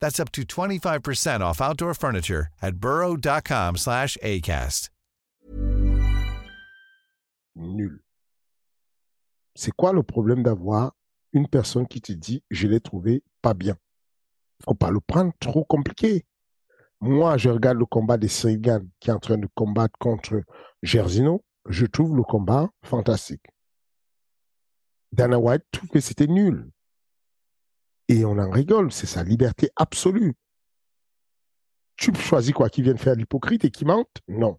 C: That's up to 25% off outdoor furniture at slash ACAST.
B: nul. C'est quoi le problème d'avoir une personne qui te dit je l'ai trouvé pas bien? Faut pas le prendre trop compliqué. Moi, je regarde le combat de Seigan qui est en train de combattre contre Gersino. Je trouve le combat fantastique. Dana White trouve que c'était nul. Et on en rigole, c'est sa liberté absolue. Tu choisis quoi Qui vienne faire l'hypocrite et qui mente? Non.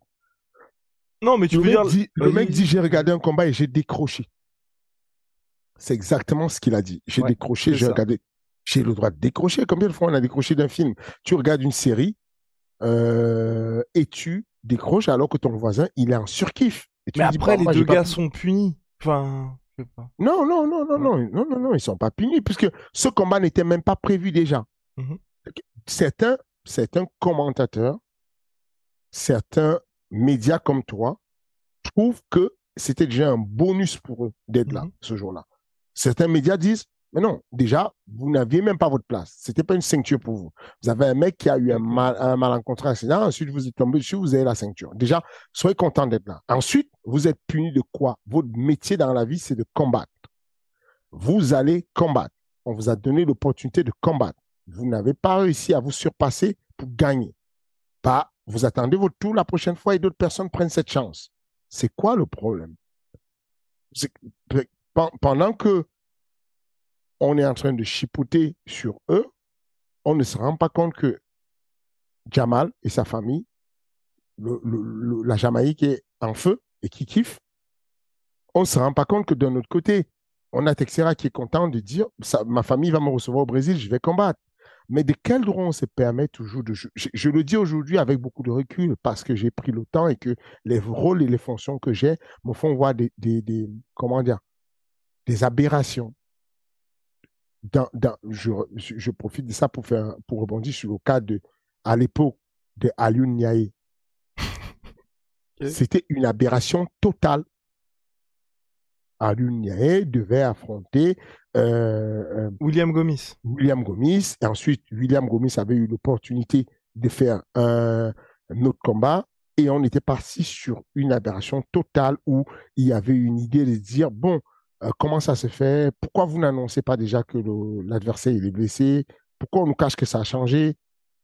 A: Non, mais tu
B: le
A: veux
B: mec
A: dire.
B: dit, le mec dit j'ai regardé un combat et j'ai décroché. C'est exactement ce qu'il a dit. J'ai
A: Ouais,
B: décroché, j'ai regardé. J'ai le droit de décrocher. Combien de fois on a décroché d'un film? Tu regardes une série euh, et tu décroches alors que ton voisin il est en surkiff. Et tu
A: Mais
B: dis,
A: après,
B: bah,
A: les deux gars sont punis. Enfin, je sais pas.
B: Non, non, non, non, non, non, non, non, ils sont pas punis puisque ce combat n'était même pas prévu déjà.
A: Mhm.
B: Certains, certains commentateurs, certains médias comme toi trouvent que c'était déjà un bonus pour eux d'être là
A: Mhm.
B: ce jour-là. Certains médias disent, mais non, déjà, vous n'aviez même pas votre place. C'était pas une ceinture pour vous. Vous avez un mec qui a eu un, mal, un malencontreux accident, ensuite vous êtes tombé dessus, vous avez la ceinture. Déjà, soyez content d'être là. Ensuite, vous êtes puni de quoi? Votre métier dans la vie, c'est de combattre. Vous allez combattre. On vous a donné l'opportunité de combattre. Vous n'avez pas réussi à vous surpasser pour gagner. Pas, vous attendez votre tour la prochaine fois et d'autres personnes prennent cette chance. C'est quoi le problème? Pendant que on est en train de chipoter sur eux, on ne se rend pas compte que Jamal et sa famille, le- le- le- la Jamaïque est en feu et qui kiffe. On ne se rend pas compte que d'un autre côté, on a Texera qui est content de dire ma famille va me recevoir au Brésil, je vais combattre. Mais de quel droit on se permet toujours de. Je, je- le dis aujourd'hui avec beaucoup de recul parce que j'ai pris le temps et que les rôles et les fonctions que j'ai me font voir des- comment dire, des aberrations. Dans, dans, je, je, profite de ça pour, faire, pour rebondir sur le cas de, à l'époque, de.
A: Ok.
B: C'était une aberration totale. Alioune Niaye devait affronter euh, euh,
A: William Gomis.
B: William Gomis. Et ensuite, William Gomis avait eu l'opportunité de faire un, un autre combat. Et on était parti sur une aberration totale où il y avait une idée de dire, bon, comment ça se fait? Pourquoi vous n'annoncez pas déjà que l'adversaire est blessé? Pourquoi on nous cache que ça a changé?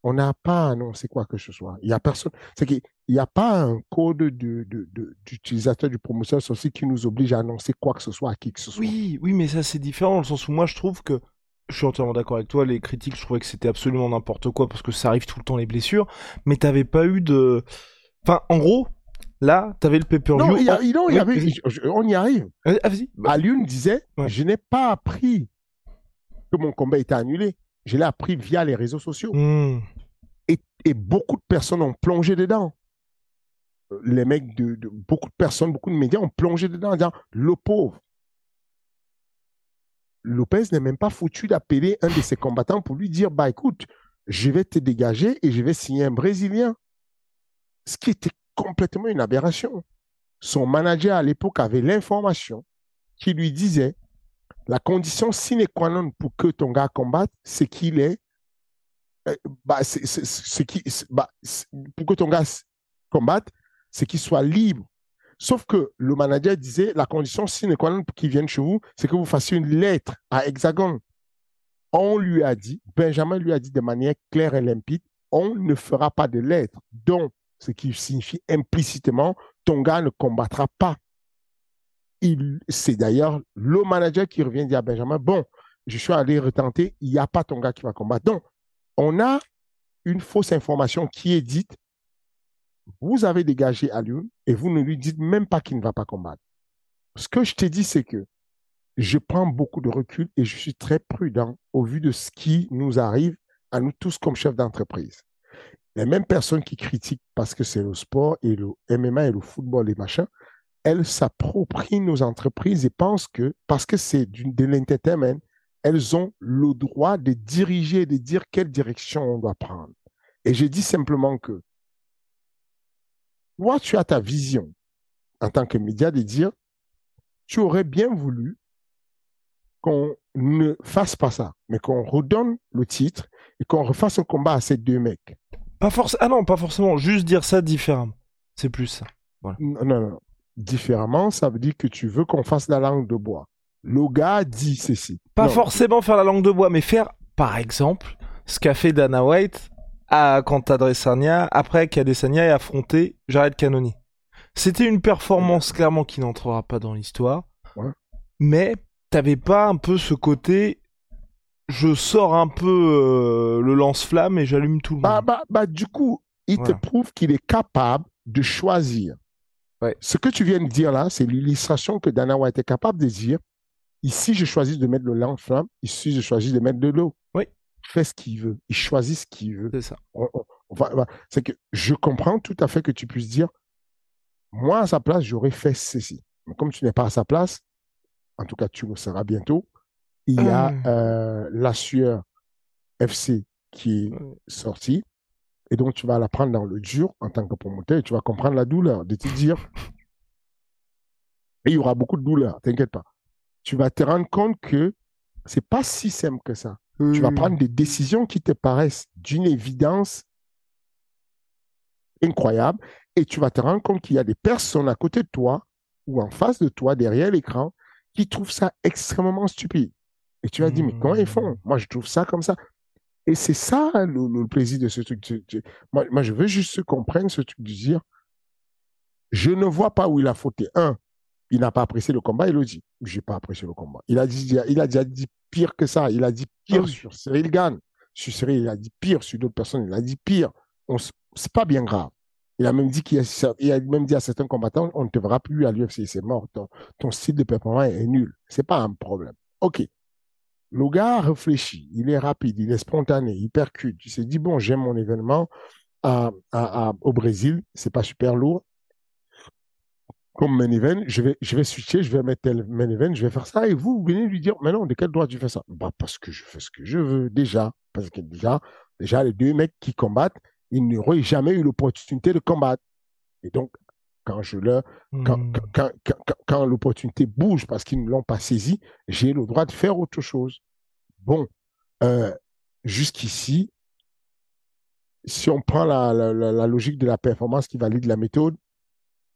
B: On n'a pas annoncé quoi que ce soit. Il y a personne. C'est qu'il n'y a pas un code de, de- de- d'utilisateur du promoteur aussi qui nous oblige à annoncer quoi que ce soit à qui que ce soit.
A: Oui, oui, mais ça c'est différent dans le sens où moi je trouve que je suis entièrement d'accord avec toi. Les critiques, je trouvais que c'était absolument n'importe quoi parce que ça arrive tout le temps les blessures. Mais t'avais pas eu de. Enfin, en gros, là, t'avais le pay-per-view.
B: Non, y a- y avait- on y arrive.
A: Ah. Bah,
B: Alioune disait,
A: Ouais.
B: je n'ai pas appris que mon combat était annulé. Je l'ai appris via les réseaux sociaux.
A: hmm.
B: Et, et beaucoup de personnes ont plongé dedans. Les mecs de, de- beaucoup de personnes, beaucoup de médias ont plongé dedans en disant, le pauvre. Lopez n'est même pas foutu d'appeler un de ses combattants pour lui dire, bah écoute, je vais te dégager et je vais signer un Brésilien. Ce qui était complètement une aberration. Son manager à l'époque avait l'information qui lui disait, la condition sine qua non pour que ton gars combatte, c'est qu'il est euh, bah, bah, pour que ton gars combatte, c'est qu'il soit libre. Sauf que le manager disait, la condition sine qua non pour qu'il vienne chez vous, c'est que vous fassiez une lettre à Hexagone. On lui a dit, Benjamin lui a dit de manière claire et limpide, on ne fera pas de lettre. Donc, ce qui signifie implicitement, ton gars ne combattra pas. C'est d'ailleurs le manager qui revient dire à Benjamin, bon, je suis allé retenter, il n'y a pas ton gars qui va combattre. Donc, on a une fausse information qui est dite, vous avez dégagé Alioune et vous ne lui dites même pas qu'il ne va pas combattre. Ce que je t'ai dit, c'est que je prends beaucoup de recul et je suis très prudent au vu de ce qui nous arrive à nous tous comme chefs d'entreprise. Les mêmes personnes qui critiquent parce que c'est le sport et le MMA et le football et machin, elles s'approprient nos entreprises et pensent que parce que c'est de l'entertainment, elles ont le droit de diriger et de dire quelle direction on doit prendre. Et je dis simplement que toi, tu as ta vision en tant que média de dire, tu aurais bien voulu qu'on ne fasse pas ça, mais qu'on redonne le titre et qu'on refasse un combat à ces deux mecs.
A: Pas forcément. Ah non, pas forcément. Juste dire ça différemment. C'est plus ça.
B: Non, non, non. Différemment, ça veut dire que tu veux qu'on fasse la langue de bois. Le gars dit ceci.
A: Pas
B: Non.
A: forcément faire la langue de bois, mais faire, par exemple, ce qu'a fait Dana White à, quand Adesanya, après qu'Adesanya ait affronté Jared Cannonier. C'était une performance clairement qui n'entrera pas dans l'histoire.
B: Ouais.
A: Mais t'avais pas un peu ce côté je sors un peu euh, le lance-flamme et j'allume tout le
B: Bah,
A: monde.
B: bah, bah, du coup, il
A: Voilà.
B: te prouve qu'il est capable de choisir.
A: Ouais.
B: Ce que tu viens de dire là, c'est l'illustration que Dana White est capable de dire. Ici, je choisis de mettre le lance-flamme. Ici, je choisis de mettre de l'eau.
A: Oui.
B: Il fait ce qu'il veut. Il choisit ce qu'il veut.
A: C'est ça.
B: c'est que je comprends tout à fait que tu puisses dire, moi à sa place, j'aurais fait ceci. Mais comme tu n'es pas à sa place, en tout cas, tu le seras bientôt. Il y a
A: Hum.
B: euh, la sueur FC qui est sortie. Et donc, tu vas la prendre dans le dur en tant que promoteur et tu vas comprendre la douleur de te dire, et il y aura beaucoup de douleur, t'inquiète pas. Tu vas te rendre compte que c'est pas si simple que ça tu vas
A: Euh,
B: prendre des décisions qui te paraissent d'une évidence incroyable et tu vas te rendre compte qu'il y a des personnes à côté de toi ou en face de toi, derrière l'écran, qui trouvent ça extrêmement stupide. Et tu vas dire, mais comment ils font? Moi, je trouve ça comme ça. Et c'est ça le, le plaisir de ce truc. Moi, moi, je veux juste comprendre ce truc de dire, je ne vois pas où il a fauté. Un, il n'a pas apprécié le combat, il le dit. J'ai pas apprécié le combat. Il a dit, il a déjà dit pire que ça. Il a dit pire
A: Ah
B: sur Cyril Gann. Sur Cyril, il a dit pire. Sur d'autres personnes, il a dit pire. C'est pas bien grave. Il a même dit qu'il y a, il a même dit à certains combattants, on ne te verra plus à l'UFC, c'est mort. Ton, ton style de performance est nul. C'est pas un problème. OK. Le gars réfléchit, il est rapide, il est spontané, il percute. Il s'est dit, bon, j'aime mon événement au Brésil, c'est pas super lourd. Comme main event, je vais, je vais switcher, je vais mettre tel main event, je vais faire ça. Et vous, vous venez lui dire, mais non, de quel droit tu fais ça? Bah, parce que je fais ce que je veux, déjà. Parce que déjà, déjà, les deux mecs qui combattent, ils n'auraient jamais eu l'opportunité de combattre. Et donc, quand je leur, quand, quand, quand, l'opportunité bouge parce qu'ils ne l'ont pas saisi, j'ai le droit de faire autre chose. Bon, euh, jusqu'ici, si on prend la, la, la- la logique de la performance qui valide la méthode,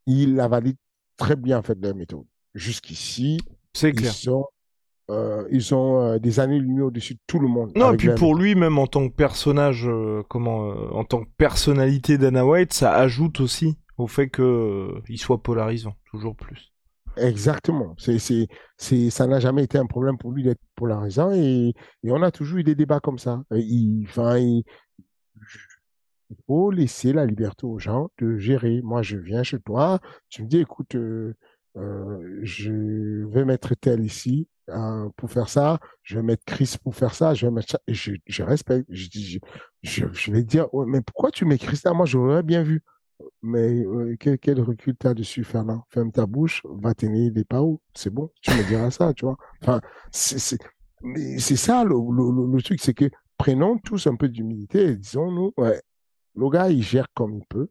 B: il la valide très bien, en fait, la méthode. Jusqu'ici,
A: C'est
B: ils
A: clair.
B: sont, euh, ils ont euh, des années-lumière au-dessus de tout le monde.
A: Non, et puis pour lui, même en tant que personnage, euh, comment, en tant que personnalité Dana White, ça ajoute aussi au fait que euh, soit polarisant, toujours plus.
B: Exactement. C'est, c'est, ça n'a jamais été un problème pour lui d'être polarisant et, on a toujours eu des débats comme ça. Il, enfin, il, faut laisser la liberté aux gens de gérer. Moi, je viens chez toi, tu me dis, écoute, euh, euh, je vais mettre tel ici hein, pour faire ça, je vais mettre Chris pour faire ça, je vais mettre ça. Et je, respecte. Je, je, je, vais dire, mais pourquoi tu mets Chris là? Moi, j'aurais bien vu. Mais euh, quel, quel recul tu as dessus, Fernand? Ferme ta bouche, va tenir des pas où? C'est bon, tu me diras ça, tu vois. Enfin, c'est ça le, le, le- truc, c'est que prenons tous un peu d'humilité et disons-nous, ouais, le gars, il gère comme il peut,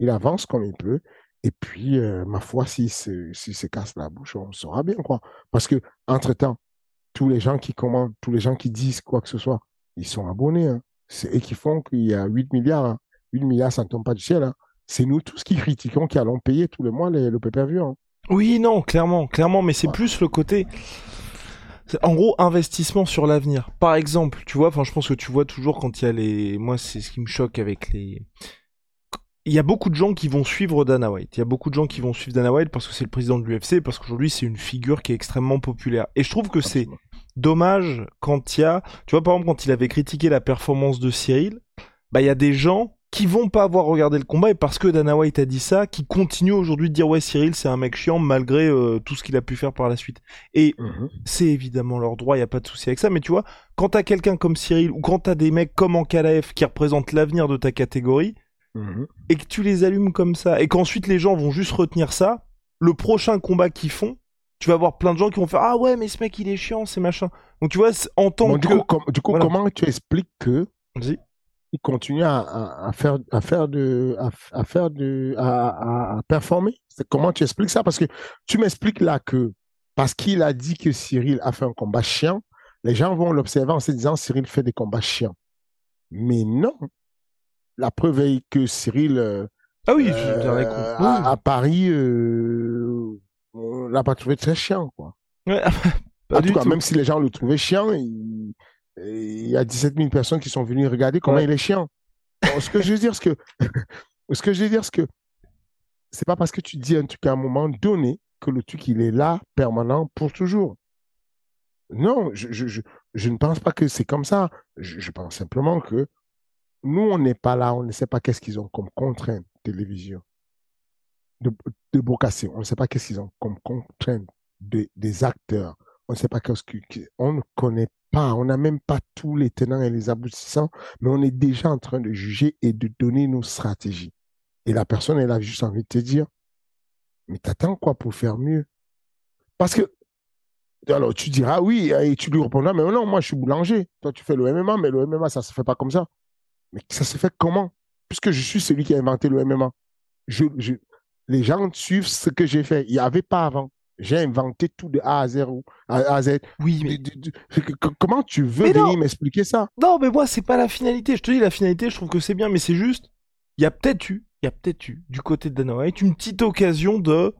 B: il avance comme il peut, et puis, euh, ma foi, s'il se, s'il se casse la bouche, on saura bien, quoi. Parce que, entre-temps, tous les gens qui commandent, tous les gens qui disent quoi que ce soit, ils sont abonnés, hein. Qui font qu'il y a 8 milliards, hein. 8 milliards, ça ne tombe pas du ciel, hein. C'est nous tous qui critiquons, qui allons payer tous les mois les- le pay-per-view. hein.
A: Oui, non, clairement, clairement, mais c'est
B: Ouais.
A: plus le côté. En gros, investissement sur l'avenir. Par exemple, tu vois, enfin, je pense que tu vois toujours quand il y a les. Moi, c'est ce qui me choque avec les. Il y a beaucoup de gens qui vont suivre Dana White. Il y a beaucoup de gens qui vont suivre Dana White parce que c'est le président de l'UFC, parce qu'aujourd'hui c'est une figure qui est extrêmement populaire. Et je trouve que c'est dommage quand il y a, tu vois par exemple quand il avait critiqué la performance de Cyril, bah il y a des gens qui vont pas avoir regardé le combat et parce que Dana White a dit ça, qui continuent aujourd'hui de dire ouais Cyril c'est un mec chiant malgré euh, tout ce qu'il a pu faire par la suite. Et
B: Mhm.
A: c'est évidemment leur droit, il y a pas de souci avec ça, mais tu vois, quand t'as quelqu'un comme Cyril ou quand t'as des mecs comme Ankalaev qui représentent l'avenir de ta catégorie
B: Mhm.
A: et que tu les allumes comme ça et qu'ensuite les gens vont juste retenir ça, le prochain combat qu'ils font, tu vas avoir plein de gens qui vont faire ah ouais mais ce mec il est chiant, c'est machin. Donc tu vois, en tant
B: Bon,
A: que
B: du coup, com- du coup
A: Voilà.
B: comment tu expliques que
A: Vas-y.
B: Il continue à, à, à faire à faire de à, faire de à, performer. Comment tu expliques ça? Parce que tu m'expliques là que parce qu'il a dit que Cyril a fait un combat chiant les gens vont l'observer en se disant Cyril fait des combats chiants. Mais non. La preuve est que Cyril euh,
A: Ah oui, je
B: euh, à, à Paris euh, on l'a pas trouvé très chiant quoi.
A: Ouais, pas
B: en
A: du
B: tout cas,
A: tout.
B: même si les gens le trouvaient chiant, il, il y a 17 000 personnes qui sont venues regarder comment
A: Ouais.
B: il est chiant. Bon, ce que je veux dire, c'est que, ce que je veux dire, c'est que c'est pas parce que tu dis un truc à un moment donné que le truc il est là, permanent, pour toujours. non, je, je, je, je ne pense pas que c'est comme ça. Je, pense simplement que nous, on n'est pas là, on ne sait pas qu'est-ce qu'ils ont comme contrainte télévision de, de broadcasting. On ne sait pas qu'est-ce qu'ils ont comme contrainte de- des acteurs. On ne sait pas qu'est-ce que, que- on ne connaît On n'a même pas tous les tenants et les aboutissants, mais on est déjà en train de juger et de donner nos stratégies. Et la personne, elle a juste envie de te dire, mais t'attends quoi pour faire mieux? Parce que, alors tu diras oui, et tu lui répondras, mais non, moi je suis boulanger. Toi, tu fais le MMA, mais le MMA, ça se fait pas comme ça. Mais ça se fait comment? Puisque je suis celui qui a inventé le MMA. Les gens suivent ce que j'ai fait. Il n'y avait pas avant. J'ai inventé tout de A à, zéro, à, à Z.
A: Oui, mais
B: Comment tu veux
A: Mais
B: venir m'expliquer ça?
A: Non, mais moi, c'est pas la finalité. Je te dis, la finalité, je trouve que c'est bien, mais c'est juste. Il y a peut-être eu, il y a peut-être eu, du côté de Dana White, une petite occasion de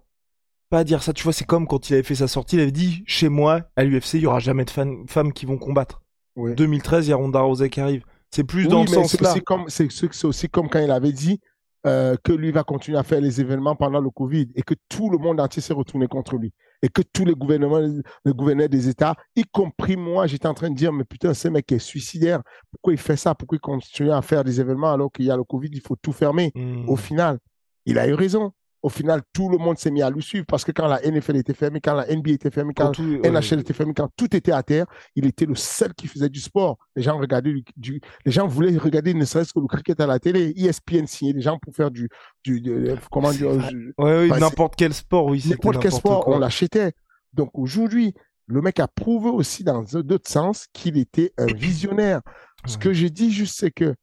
A: pas dire ça. Tu vois, c'est comme quand il avait fait sa sortie, il avait dit Chez moi, à l'UFC, il y aura jamais de fan- femmes qui vont combattre.
B: Oui.
A: 2013, il y a Ronda Rousey qui arrive. C'est plus
B: Oui,
A: dans le sens là.
B: c'est aussi comme quand il avait dit euh, que lui va continuer à faire les événements pendant le Covid et que tout le monde entier s'est retourné contre lui et que tous les gouvernements, les gouverneurs des États, y compris moi, j'étais en train de dire mais putain, ce mec est suicidaire. Pourquoi il fait ça? Pourquoi il continue à faire des événements alors qu'il y a le Covid? Il faut tout fermer.
A: Hmm.
B: Au final, il a eu raison. Au final, tout le monde s'est mis à lui suivre parce que quand la NFL était fermée, quand la NBA était fermée, quand
A: tout-
B: NHL était fermé, quand tout était à terre, il était le seul qui faisait du sport. Les gens regardaient du, du- les gens voulaient regarder ne serait-ce que le cricket à la télé. ESPN signait des gens pour faire du, du, de- comment
A: C'est
B: dire,
A: Ouais, oui,
B: Enfin,
A: n'importe quel sport, oui.
B: n'importe quel sport,
A: quoi.
B: on l'achetait. Donc aujourd'hui, le mec a prouvé aussi dans d'autres sens qu'il était un visionnaire. Ce que j'ai dit juste, c'est que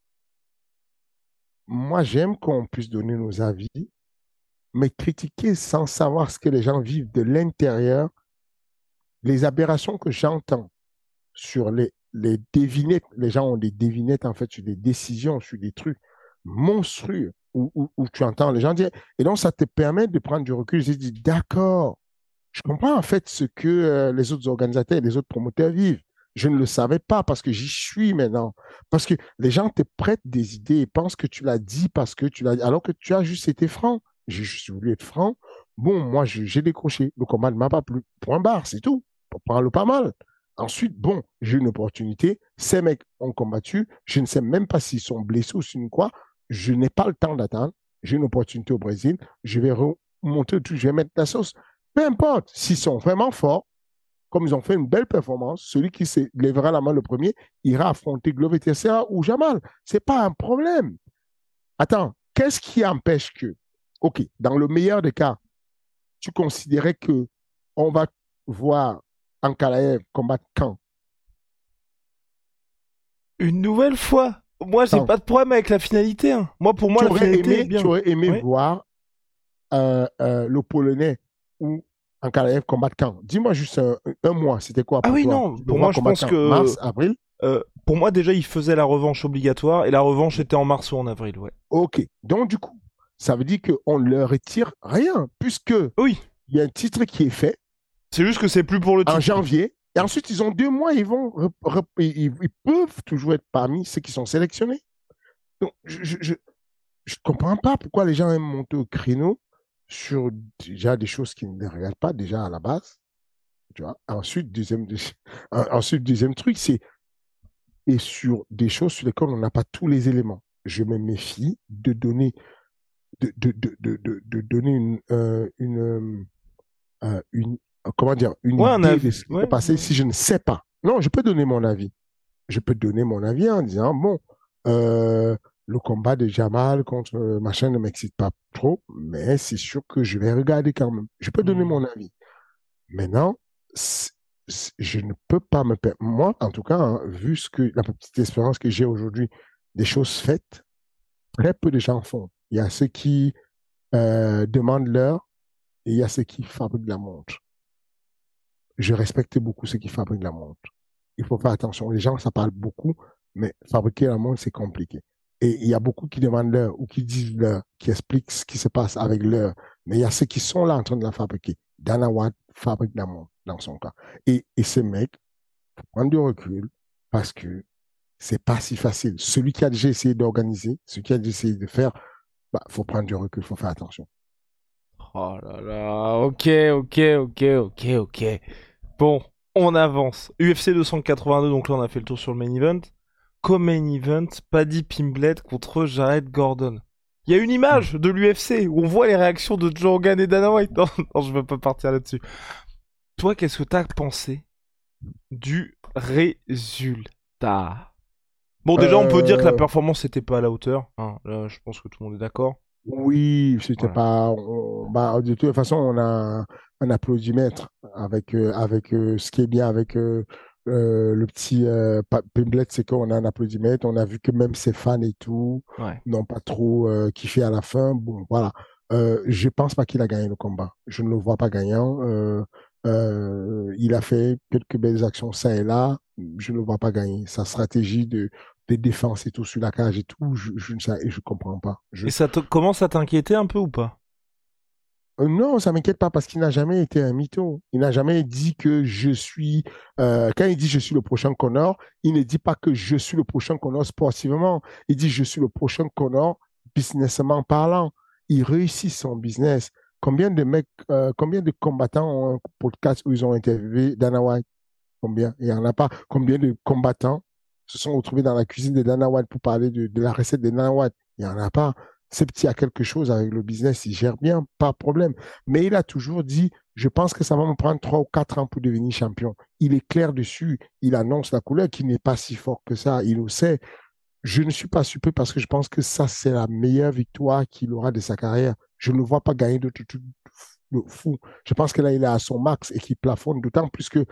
B: moi, j'aime qu'on puisse donner nos avis, mais critiquer sans savoir ce que les gens vivent de l'intérieur, les aberrations que j'entends sur les, les devinettes, les gens ont des devinettes en fait sur des décisions, sur des trucs monstrueux où, tu entends les gens dire, et donc ça te permet de prendre du recul de dire, d'accord, je comprends en fait ce que euh, les autres organisateurs et les autres promoteurs vivent. Je ne le savais pas parce que j'y suis maintenant. Parce que les gens te prêtent des idées et pensent que tu l'as dit parce que tu l'as dit, alors que tu as juste été franc. J'ai juste voulu être franc. Bon, moi, j'ai décroché. Le combat ne m'a pas plu. Point barre, c'est tout. Prends-le pas mal. Ensuite, bon, j'ai une opportunité. Ces mecs ont combattu. Je ne sais même pas s'ils sont blessés ou s'ils quoi. Je n'ai pas le temps d'attendre. J'ai une opportunité au Brésil. Je vais remonter tout. Je vais mettre la sauce. Peu importe. S'ils sont vraiment forts, comme ils ont fait une belle performance, celui qui se lèvera la main le premier ira affronter Glover Teixeira ou Jamal. C'est pas un problème. Attends, qu'est-ce qui empêche que, ok, dans le meilleur des cas, tu considérais que on va voir Ankalaev combattre quand
A: Une nouvelle fois. Moi, j'ai pas de problème avec la finalité. hein. Moi, pour moi,
B: tu
A: la finalité est
B: aimé,
A: bien.
B: tu aurais aimé
A: Oui.
B: voir euh, euh, le Polonais ou Ankalaev combattre quand Dis-moi juste un, un mois, c'était quoi
A: Ah
B: pour
A: oui,
B: toi
A: non, pour moi, je pense que-
B: Mars, avril?
A: Euh, pour moi, déjà, il faisait la revanche obligatoire et la revanche était en mars ou en avril, ouais.
B: Ok. Donc, du coup, ça veut dire qu'on ne leur retire rien, puisque
A: Oui.
B: il y a un titre qui est fait
A: C'est juste que c'est plus pour le
B: en
A: titre.
B: janvier. Et ensuite, ils ont deux mois, ils vont, ils, ils peuvent toujours être parmi ceux qui sont sélectionnés. Donc, je, je, je, je comprends pas pourquoi les gens aiment monter au créneau sur déjà des choses qu'ils ne regardent pas déjà à la base. Tu vois. Ensuite, deuxième, ensuite, deuxième truc, c'est et sur des choses sur lesquelles on n'a pas tous les éléments. Je me méfie de donner, de, de, de, de, donner une, euh, une, euh, euh, une, comment dire, une
A: Ouais,
B: idée
A: avis,
B: de ce qui
A: ouais,
B: passé si je ne sais pas. Non, je peux donner mon avis. Je peux donner mon avis en disant, bon, euh, le combat de Jamal contre machin ne m'excite pas trop, mais c'est sûr que je vais regarder quand même. Je peux donner mon avis. Maintenant, je ne peux pas me permettre, moi, en tout cas, hein, vu ce que la petite expérience que j'ai aujourd'hui des choses faites, très peu de gens font. Il y a ceux qui euh, demandent l'heure et il y a ceux qui fabriquent la montre. Je respecte beaucoup ceux qui fabriquent la montre. Il faut faire attention. Les gens, ça parle beaucoup, mais fabriquer la montre, c'est compliqué. Et il y a beaucoup qui demandent l'heure ou qui disent l'heure, qui expliquent ce qui se passe avec l'heure. Mais il y a ceux qui sont là en train de la fabriquer. Dana White fabrique la montre dans son cas. Et, et ce mec, faut prendre du recul parce que c'est pas si facile. Celui qui a déjà essayé d'organiser, celui qui a déjà essayé de faire, bah, faut prendre du recul, faut faire attention.
A: Oh là là, ok, ok, ok, ok, ok. Bon, on avance. UFC 282, donc là on a fait le tour sur le main event. Comme main event, Paddy Pimblett contre Jared Gordon. Il y a une image de l'UFC où on voit les réactions de Joe Rogan et Dana White. Non, non je veux pas partir là-dessus. Toi, qu'est-ce que t'as pensé du résultat? Bon, déjà, on peut dire que la
B: Euh.
A: performance n'était pas à la hauteur. hein. Là, je pense que tout le monde est d'accord.
B: Oui, c'était
A: Voilà.
B: pas. on- bah, de toute façon, on a un applaudimètre avec, euh, avec euh, ce qui est bien avec euh, le petit Pimblett, c'est qu'on a un applaudimètre. On a vu que même ses fans et tout
A: Ouais.
B: n'ont pas trop kiffé à la fin. Bon, voilà. Je pense pas qu'il a gagné le combat. Je ne le vois pas gagnant. Il a fait quelques belles actions ça et là. Je ne le vois pas gagner. Sa stratégie de, de défense et tout sur la cage et tout, je, je ne sais, je comprends pas. Je,
A: Et ça te commence à t'inquiéter un peu ou pas?
B: Euh, non, ça m'inquiète pas parce qu'il n'a jamais été un mytho. Il n'a jamais dit que je suis. euh, quand il dit je suis le prochain Connor, il ne dit pas que je suis le prochain Connor sportivement. Il dit je suis le prochain Connor businessment parlant. Il réussit son business. Combien de mecs, euh, combien de combattants ont un podcast où ils ont interviewé Dana White? Combien? Il n'y en a pas. Combien de combattants se sont retrouvés dans la cuisine de Dana White pour parler de, la recette de Dana White Il n'y en a pas. Ce petit a quelque chose avec le business, il gère bien, pas de problème. Mais il a toujours dit, je pense que ça va me prendre trois ou quatre ans pour devenir champion. Il est clair dessus. Il annonce la couleur qui n'est pas si fort que ça. Il le sait. Je ne suis pas surpris parce que je pense que ça, c'est la meilleure victoire qu'il aura de sa carrière. Je ne le vois pas gagner tout de fou. Je pense que là, il est à son max et qu'il plafonne, d'autant plus que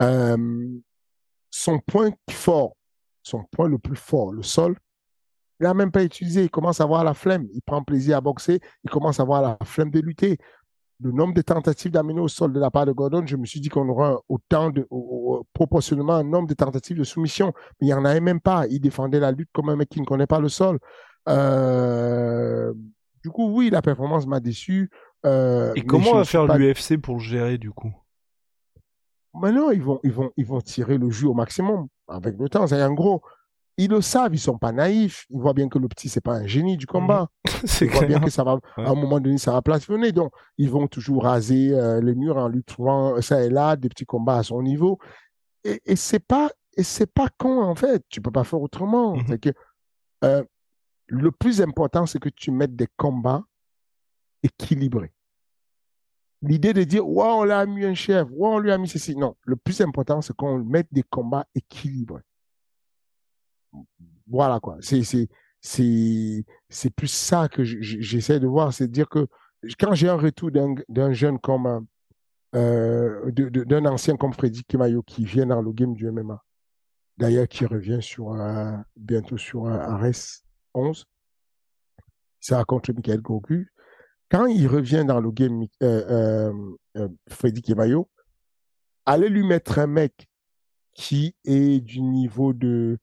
B: euh, son point fort, son point le plus fort, le sol, il n'a même pas utilisé. Il commence à avoir la flemme. Il prend plaisir à boxer. Il commence à avoir la flemme de lutter. Le nombre de tentatives d'amener au sol de la part de Gordon, je me suis dit qu'on aurait autant de, au- au- proportionnellement un nombre de tentatives de soumission. Mais il n'y en avait même pas. Il défendait la lutte comme un mec qui ne connaît pas le sol. Euh, du coup, oui, la performance m'a déçu. Euh,
A: Et comment va faire
B: pas-
A: l'UFC pour le gérer du coup?
B: Maintenant, ils vont, ils, vont, ils vont tirer le jus au maximum avec le temps. C'est en gros, ils le savent, ils sont pas naïfs. Ils voient bien que le petit, c'est pas un génie du combat.
A: C'est
B: Ils voient bien
A: clair.
B: que ça va, à un moment donné, ça va plafonner. Donc, ils vont toujours raser euh, les murs en lui trouvant ça et là, des petits combats à son niveau. Et, et c'est pas, et c'est pas con, en fait. Tu peux pas faire autrement.
A: Mhm.
B: C'est que, euh, le plus important, c'est que tu mettes des combats équilibrés. L'idée de dire, ouais, on l'a mis un chef, ouais, on lui a mis ceci. Non, le plus important, c'est qu'on mette des combats équilibrés. Voilà, quoi. C'est, c'est, c'est, c'est plus ça que j'essaie de voir. C'est de dire que quand j'ai un retour d'un, jeune comme, euh, d'un ancien comme Freddy Kimayo qui vient dans le game du MMA, d'ailleurs, qui revient sur, euh, bientôt sur euh, Ares 11, ça contre Michael Gogu. Quand il revient dans le game, euh, euh, euh, Freddy Kimayo, allez lui mettre un mec qui est du niveau de,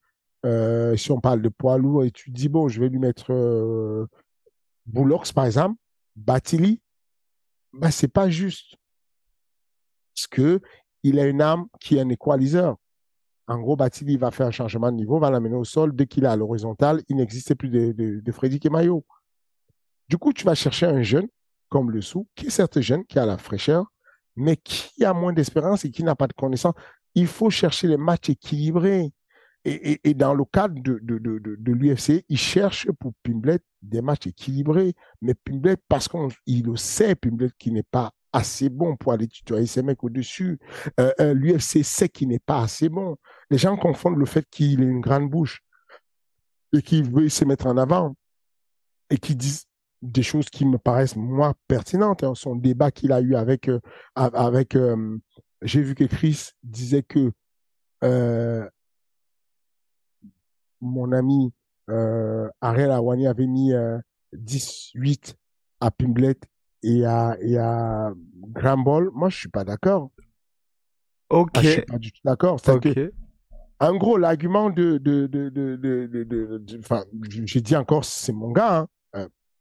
B: euh, si on parle de poids lourd, et tu dis, bon, je vais lui mettre euh, par exemple, Batili, ben, c'est pas juste. Parce que il a une arme qui est un équaliseur. En gros, Batili va faire un changement de niveau, va l'amener au sol. Dès qu'il est à l'horizontale, il n'existe plus de, de, de Freddy Kemayo. Du coup, tu vas chercher un jeune comme le sou, qui est certes jeune, qui a la fraîcheur, mais qui a moins d'espérance et qui n'a pas de connaissance. Il faut chercher les matchs équilibrés. Et, dans le cadre de, de, de, de, l'UFC, il cherche pour Pimblet des matchs équilibrés. Mais Pimblet, parce qu'il le sait, Pimblet qui n'est pas assez bon pour aller tutoyer ces mecs au-dessus. Euh, euh, L'UFC sait qu'il n'est pas assez bon. Les gens confondent le fait qu'il ait une grande bouche et qu'il veut se mettre en avant et qu'il disent des choses qui me paraissent, moi, pertinentes. Hein. Son débat qu'il a eu avec... Euh, avec euh, J'ai vu que Chris disait que euh, mon ami euh, Ariel Awani avait mis euh, 18 à Pimblet et à, et à Gramball. Moi, je suis pas d'accord.
A: Ok.
B: Ah, je suis pas du tout d'accord. C'est
A: ok.
B: que, en gros, l'argument de, de, de, de, de, de, de- de- enfin, j'ai dit encore, c'est mon gars. hein.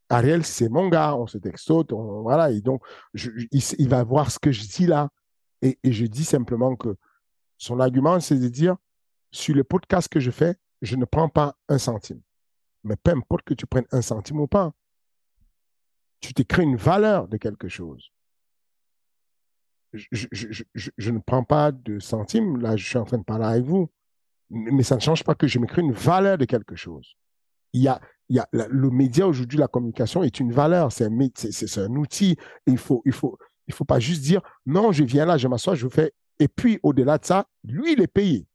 B: Ariel, c'est mon gars. On se textote, on, voilà. Et donc, il, va voir ce que je dis là. Et, je dis simplement que son argument, c'est de dire, sur le podcast que je fais, je ne prends pas un centime. Mais peu importe que tu prennes un centime ou pas, tu te crées une valeur de quelque chose. je, ne prends pas de centimes. Là, je suis en train de parler avec vous. Mais ça ne change pas que je m'écris une valeur de quelque chose. Il y a, y a le média aujourd'hui, la communication est une valeur. C'est un, outil. Il faut, il faut, il faut pas juste dire non, je viens là, je m'assois, je fais. Et puis, au-delà de ça, lui, il est payé.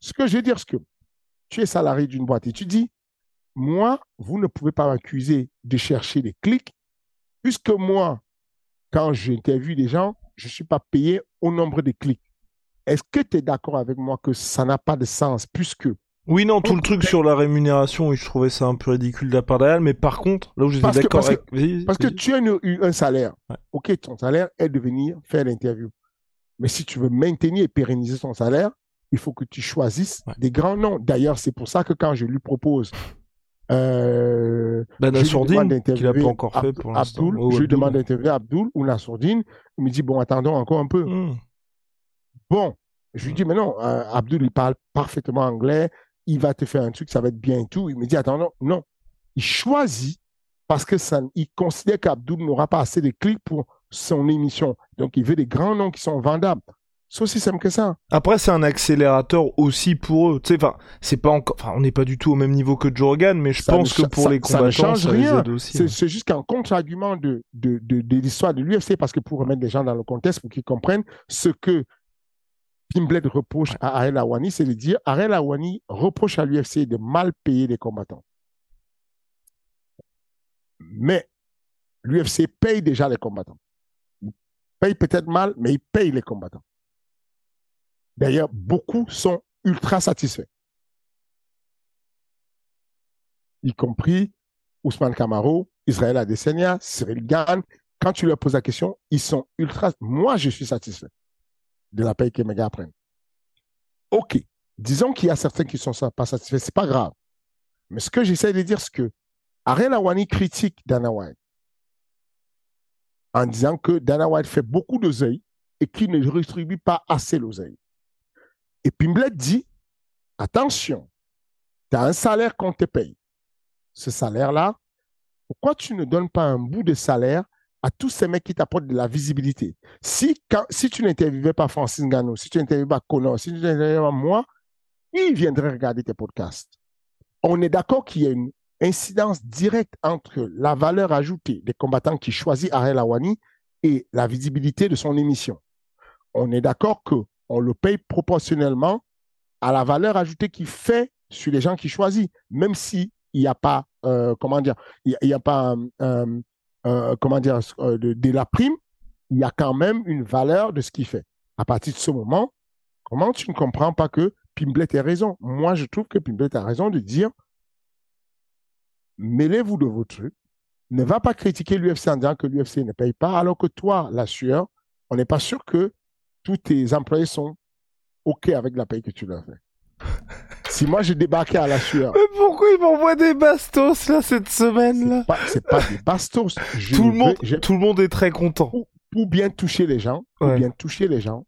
B: Ce que je veux dire, c'est que tu es salarié d'une boîte et tu dis, moi, vous ne pouvez pas m'accuser de chercher des clics, puisque moi, quand j'interviewe des gens, je ne suis pas payé au nombre de clics. Est-ce que tu es d'accord avec moi que ça n'a pas de sens, puisque
A: oui, non, tout le truc sur la rémunération, oui, je trouvais ça un peu ridicule de la part d'Ariel, mais par contre, là où j'étais d'accord avec...
B: Parce que tu as un salaire. Ok, ton salaire est de venir faire l'interview. Mais si tu veux maintenir et pérenniser ton salaire, il faut que tu choisisses des grands noms. D'ailleurs, c'est pour ça que quand je lui propose
A: euh, ben, Nassourdine, qu'il n'a pas encore fait pour l'instant.
B: Oh, je lui demande d'interviewer Abdul ou Nassourdine. Il me dit, bon, attendons encore un peu. Hmm. Bon, je lui dis, mais non, euh, Abdul, il parle parfaitement anglais. Il va te faire un truc, ça va être bien et tout. Il me dit, attends, non, Il choisit parce que ça, il considère qu'Abdul n'aura pas assez de clics pour son émission. Donc, il veut des grands noms qui sont vendables. C'est aussi simple que ça.
A: Après, c'est un accélérateur aussi pour eux. Tu sais, enfin, c'est pas encore, on n'est pas du tout au même niveau que Joe Rogan, mais je pense que pour les combattants, ça, ne change rien.
B: C'est hein. juste qu'un contre-argument de, de, de, l'histoire de l'UFC, parce que pour remettre les gens dans le contexte, pour qu'ils comprennent ce que Pimblet reproche à Ariel Awani, c'est de dire, Ariel Awani reproche à l'UFC de mal payer les combattants. Mais l'UFC paye déjà les combattants. Il paye peut-être mal, mais il paye les combattants. D'ailleurs, beaucoup sont ultra satisfaits. Y compris Ousmane Camaro, Israël Adesanya, Cyril Gann. Quand tu leur poses la question, ils sont ultra. Moi, je suis satisfait de la paix que mes gars prennent. OK. Disons qu'il y a certains qui ne sont pas satisfaits. Ce n'est pas grave. Mais ce que j'essaie de dire, c'est que Ariel Awani critique Dana White en disant que Dana White fait beaucoup d'oseille et qu'il ne distribue pas assez l'oseille. Et Pimblet dit, attention, tu as un salaire qu'on te paye. Ce salaire-là, pourquoi tu ne donnes pas un bout de salaire à tous ces mecs qui t'apportent de la visibilité Si, si tu n'interviewais pas Francis Gano, si tu n'interviewais pas Connor, si tu n'interviewais pas moi, qui viendrait regarder tes podcasts On est d'accord qu'il y a une incidence directe entre la valeur ajoutée des combattants qui choisissent Ariel Awani et la visibilité de son émission. On est d'accord que on le paye proportionnellement à la valeur ajoutée qu'il fait sur les gens qu'il choisit, même s'il n'y a pas, euh, comment dire, il n'y a, pas, euh, euh, comment dire, de, la prime, il y a quand même une valeur de ce qu'il fait. À partir de ce moment, comment tu ne comprends pas que Pimblet a raison? Moi, je trouve que Pimblet a raison de dire mêlez-vous de vos trucs, ne va pas critiquer l'UFC en disant que l'UFC ne paye pas, alors que toi, la sueur, on n'est pas sûr que tous tes employés sont OK avec la paye que tu leur fais. si moi je débarquais à la sueur.
A: Mais ils m'envoient des bastos là cette semaine là
B: C'est pas, des bastos.
A: tout, le monde, tout le monde est très content.
B: Pour, bien toucher les gens, pour bien toucher les gens,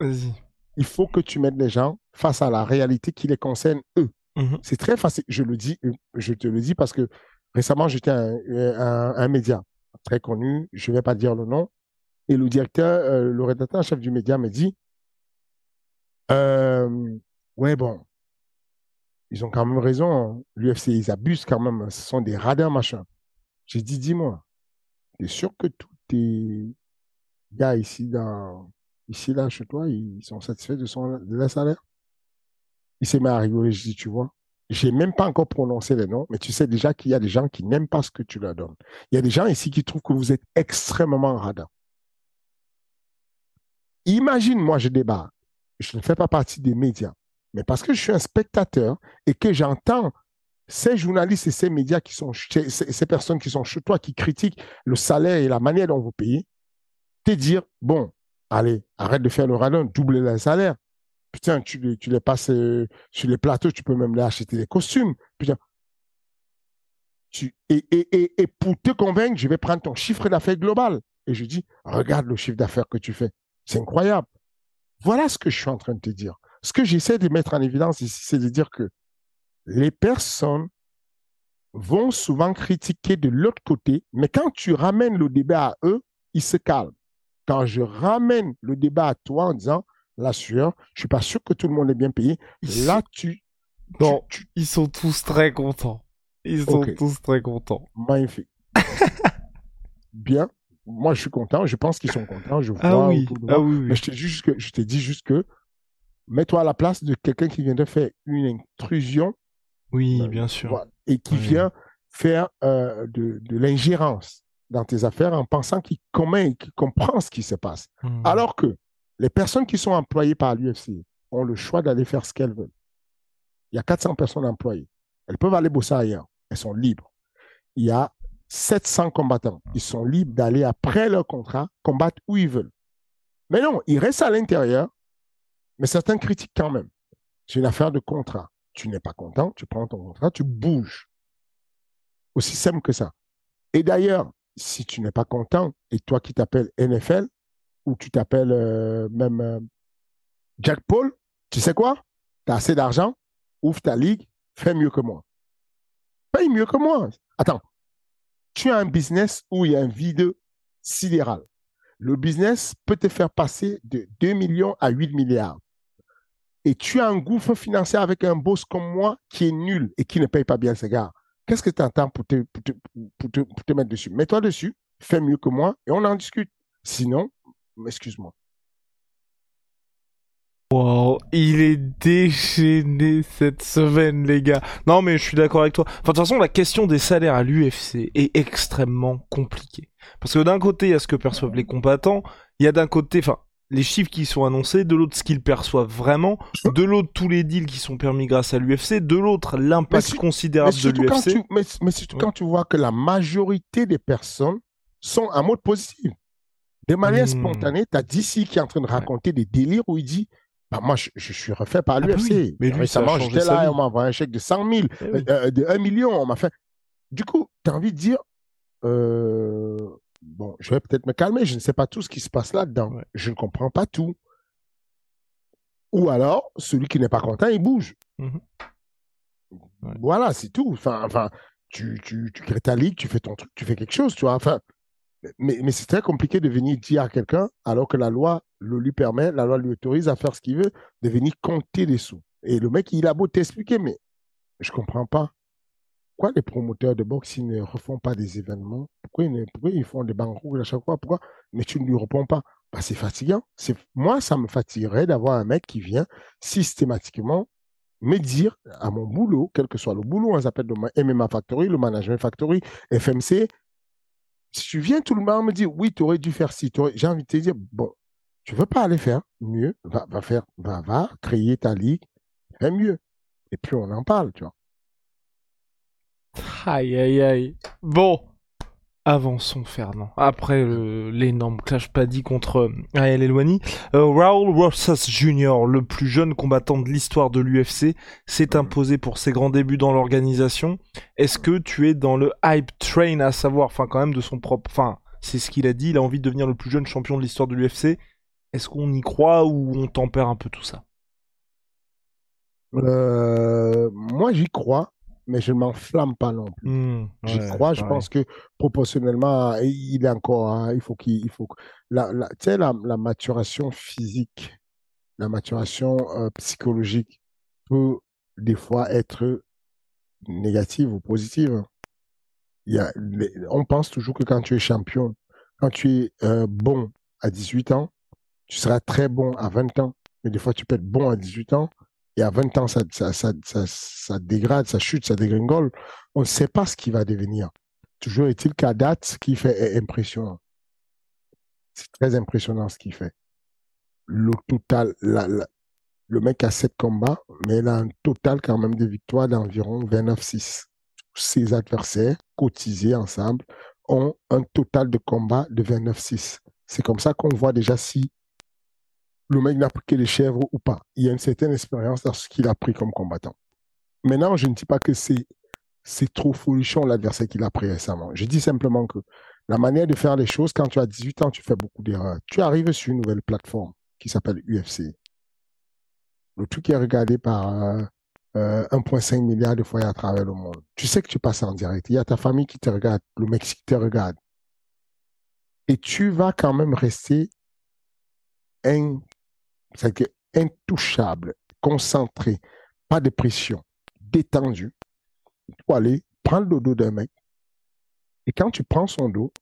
B: il faut que tu mettes les gens face à la réalité qui les concerne eux. Mhm. C'est très facile. Je le dis, je te le dis parce que récemment j'étais un, un, un média très connu. Je vais pas dire le nom. Et le directeur, euh, le rédacteur chef du média me dit euh, ouais, bon. Ils ont quand même raison. Hein. L'UFC, ils abusent quand même. Ce sont des radins, machin. J'ai dit, dis-moi, t'es sûr que tous tes gars ici, dans, ici, là, chez toi, ils sont satisfaits de, leur salaire? Il s'est mis à rigoler. Je dis, tu vois, j'ai même pas encore prononcé les noms, mais tu sais déjà qu'il y a des gens qui n'aiment pas ce que tu leur donnes. Il y a des gens ici qui trouvent que vous êtes extrêmement radin. Imagine, moi, je débarque je ne fais pas partie des médias, mais parce que je suis un spectateur et que j'entends ces journalistes et ces médias qui sont, ces personnes qui sont chez toi, qui critiquent le salaire et la manière dont vous payez, te dire, bon, allez, arrête de faire le radon, double le salaire. Putain, tu, les passes euh, sur les plateaux, tu peux même les acheter des costumes. Putain. Et pour te convaincre, je vais prendre ton chiffre d'affaires global. Et je dis, regarde le chiffre d'affaires que tu fais. C'est incroyable. Voilà ce que je suis en train de te dire. Ce que j'essaie de mettre en évidence ici, c'est de dire que les personnes vont souvent critiquer de l'autre côté, mais quand tu ramènes le débat à eux, ils se calment. quand je ramène le débat à toi en disant, la sueur, je suis pas sûr que tout le monde est bien payé, là, tu...
A: Non, ils sont tous très contents. Ils sont tous très contents.
B: Magnifique. bien. Moi, je suis content. Je pense qu'ils sont contents. Je
A: ah vois. Ah oui. Ah oui,
B: Mais je te dis juste que, je te dis juste que, mets-toi à la place de quelqu'un qui vient de faire une intrusion.
A: Oui, euh, bien sûr.
B: et qui vient faire euh, de, de l'ingérence dans tes affaires en pensant qu'il commet, qu'il comprend ce qui se passe. Hmm. Alors que les personnes qui sont employées par l'UFC ont le choix d'aller faire ce qu'elles veulent. Il y a 400 personnes employées. Elles peuvent aller bosser ailleurs. Elles sont libres. Il y a 700 combattants. Ils sont libres d'aller après leur contrat combattre où ils veulent. Mais non, ils restent à l'intérieur, mais certains critiquent quand même. C'est une affaire de contrat. Tu n'es pas content, tu prends ton contrat, tu bouges. Aussi simple que ça. Et d'ailleurs, si tu n'es pas content, et toi qui t'appelles NFL, ou tu t'appelles euh, même euh, Jack Paul, tu sais quoi? Tu as assez d'argent, ouvre ta ligue, fais mieux que moi. Paye mieux que moi. Attends, tu as un business où il y a un vide sidéral. Le business peut te faire passer de 2 millions à 8 milliards. Et tu as un gouffre financier avec un boss comme moi qui est nul et qui ne paye pas bien ses gars. Qu'est-ce que tu entends pour te, pour, te, pour te mettre dessus? Mets-toi dessus, fais mieux que moi et on en discute. Sinon, excuse-moi.
A: Wow, il est déchaîné cette semaine, les gars. Non, mais je suis d'accord avec toi. Enfin, de toute façon, la question des salaires à l'UFC est extrêmement compliquée. Parce que d'un côté, il y a ce que perçoivent les combattants, il y a d'un côté, enfin, les chiffres qui sont annoncés, de l'autre, ce qu'ils perçoivent vraiment, de l'autre, tous les deals qui sont permis grâce à l'UFC, de l'autre, l'impact considérable de l'UFC.
B: Mais, mais surtout quand tu vois que la majorité des personnes sont en mode positif. De manière hmm. spontanée, tu as DC qui est en train de raconter des délires où il dit bah, moi, je, suis refait par ah bah l'UFC. Mais Récemment, j'étais là, on m'a envoyé un chèque de 100 000, eh euh, de 1 million, on m'a fait. Du coup, tu as envie de dire, euh, bon, je vais peut-être me calmer, je ne sais pas tout ce qui se passe là-dedans. Je ne comprends pas tout. Ou alors, celui qui n'est pas content, il bouge. Mmh voilà, c'est tout. Enfin, enfin tu, tu, tu crées ta ligue, tu fais ton truc, tu fais quelque chose, tu vois. Enfin, mais, mais c'est très compliqué de venir dire à quelqu'un, alors que la loi le lui permet, la loi lui autorise à faire ce qu'il veut, de venir compter les sous. Et le mec, il a beau t'expliquer, mais je comprends pas. Pourquoi les promoteurs de boxe, ils ne refont pas des événements? Pourquoi ils, font des banques à chaque fois? Pourquoi Mais tu ne lui réponds pas? Bah, c'est fatigant. Moi, ça me fatiguerait d'avoir un mec qui vient systématiquement me dire à mon boulot, quel que soit le boulot, on s'appelle le MMA Factory, le Management Factory, FMC, si tu viens, tout le monde me dit, oui, tu aurais dû faire ci. J'ai envie de te dire, bon, tu veux pas aller faire mieux, va, va faire, va, va, créer ta ligue, fais mieux. Et puis on en parle, tu vois.
A: Aïe, aïe, aïe. Bon, Avançons, Fernand. Après l'énorme clash paddy contre Ariel Elwani, euh, Raoul Rosas Jr., le plus jeune combattant de l'histoire de l'UFC, s'est imposé pour ses grands débuts dans l'organisation. Est-ce que tu es dans le hype train, à savoir, enfin quand même de son propre... Enfin, c'est ce qu'il a dit, il a envie de devenir le plus jeune champion de l'histoire de l'UFC. Est-ce qu'on y croit ou on tempère un peu tout ça?
B: Euh, Moi j'y crois mais je ne m'enflamme pas non plus. Mmh, J'y crois, je pense que proportionnellement, il est encore, hein, il faut qu'il, faut la, la, tu sais, la, la, maturation physique, la maturation euh, psychologique peut des fois être négative ou positive. Il y a, on pense toujours que quand tu es champion, quand tu es euh, bon à 18 ans, tu seras très bon à 20 ans. Mais des fois, tu peux être bon à 18 ans et à 20 ans, ça, dégrade, ça chute, ça dégringole. On ne sait pas ce qui va devenir. Toujours est-il qu'à date, ce qu'il fait est impressionnant. C'est très impressionnant ce qu'il fait. Le total, le mec a sept combats, mais il a un total quand même de victoires d'environ 29-6. Ses adversaires, cotisés ensemble, ont un total de combats de 29-6. C'est comme ça qu'on voit déjà si le mec n'a pris que les chèvres ou pas. Il y a une certaine expérience dans ce qu'il a pris comme combattant. Maintenant, je ne dis pas que c'est c'est trop folichon l'adversaire qu'il a pris récemment. Je dis simplement que la manière de faire les choses, quand tu as 18 ans, tu fais beaucoup d'erreurs. Tu arrives sur une nouvelle plateforme qui s'appelle UFC. Le truc est regardé par 1,5 euh, milliard de foyers à travers le monde. Tu sais que tu passes en direct. Il y a ta famille qui te regarde, le Mexique te regarde. Et tu vas quand même rester in- c'est que intouchable, concentré, pas de pression, détendu. Tu peux aller prendre le dos d'un mec. Et quand tu prends son dos,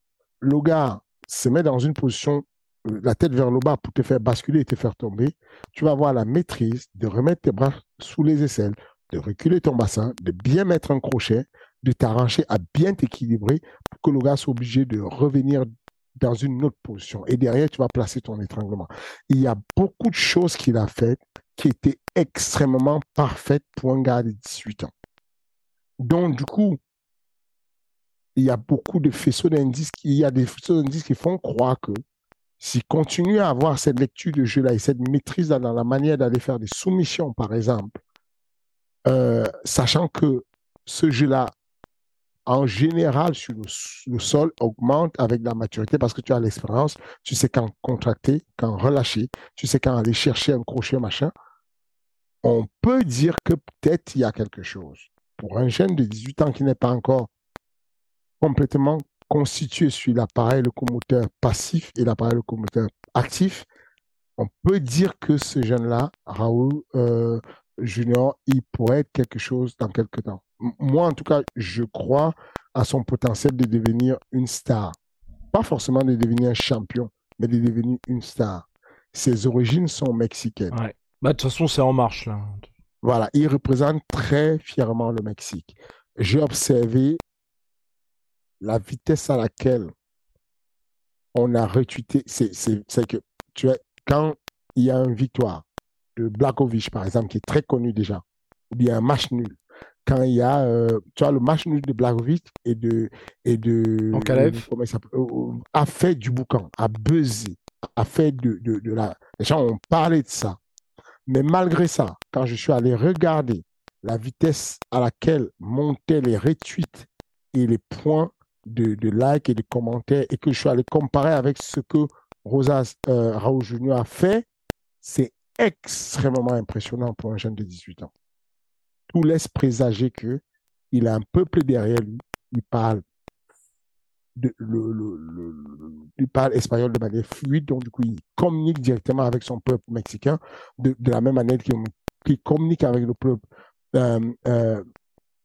B: le gars se met dans une position, euh, la tête vers le bas pour te faire basculer et te faire tomber. Tu vas avoir la maîtrise de remettre tes bras sous les aisselles, de reculer ton bassin, de bien mettre un crochet, de t'arranger à bien t'équilibrer pour que le gars soit obligé de revenir dans une autre position. Et derrière, tu vas placer ton étranglement. Il y a beaucoup de choses qu'il a faites qui étaient extrêmement parfaites pour un gars de 18 ans. Donc, du coup, il y a beaucoup de faisceaux d'indices, il y a des faisceaux d'indices qui font croire que s'il continue à avoir cette lecture de jeu-là et cette maîtrise dans dans la manière d'aller faire des soumissions, par exemple, euh, sachant que ce jeu-là, en général, sur le, sol, augmente avec la maturité parce que tu as l'expérience, tu sais quand contracter, quand relâcher, tu sais quand aller chercher un crochet, machin. On peut dire que peut-être il y a quelque chose. Pour un jeune de 18 ans qui n'est pas encore complètement constitué sur l'appareil locomoteur passif et l'appareil locomoteur actif, on peut dire que ce jeune-là, Raoul euh, Junior, il pourrait être quelque chose dans quelques temps. Moi, en tout cas, je crois à son potentiel de devenir une star. Pas forcément de devenir un champion, mais de devenir une star. Ses origines sont mexicaines.
A: Ouais. Bah, de toute façon, c'est en marche, là.
B: Voilà, il représente très fièrement le Mexique. J'ai observé la vitesse à laquelle on a retweeté. C'est que tu vois, quand il y a une victoire de Blakovic, par exemple, qui est très connu déjà, ou bien un match nul, quand il y a, euh, tu vois, le match nul de Blakovic et de, et de, comment euh, euh, a fait du boucan, a buzzé, a fait de, de, de la, les gens ont parlé de ça. Mais malgré ça, quand je suis allé regarder la vitesse à laquelle montaient les retweets et les points de, de likes et de commentaires et que je suis allé comparer avec ce que Rosas euh, Raoul Junior a fait, c'est extrêmement impressionnant pour un jeune de 18 ans. Tout laisse présager que il a un peuple derrière lui. Il parle il parle espagnol de manière fluide, donc du coup, il communique directement avec son peuple mexicain de, la même manière qu'il communique avec le peuple euh, euh,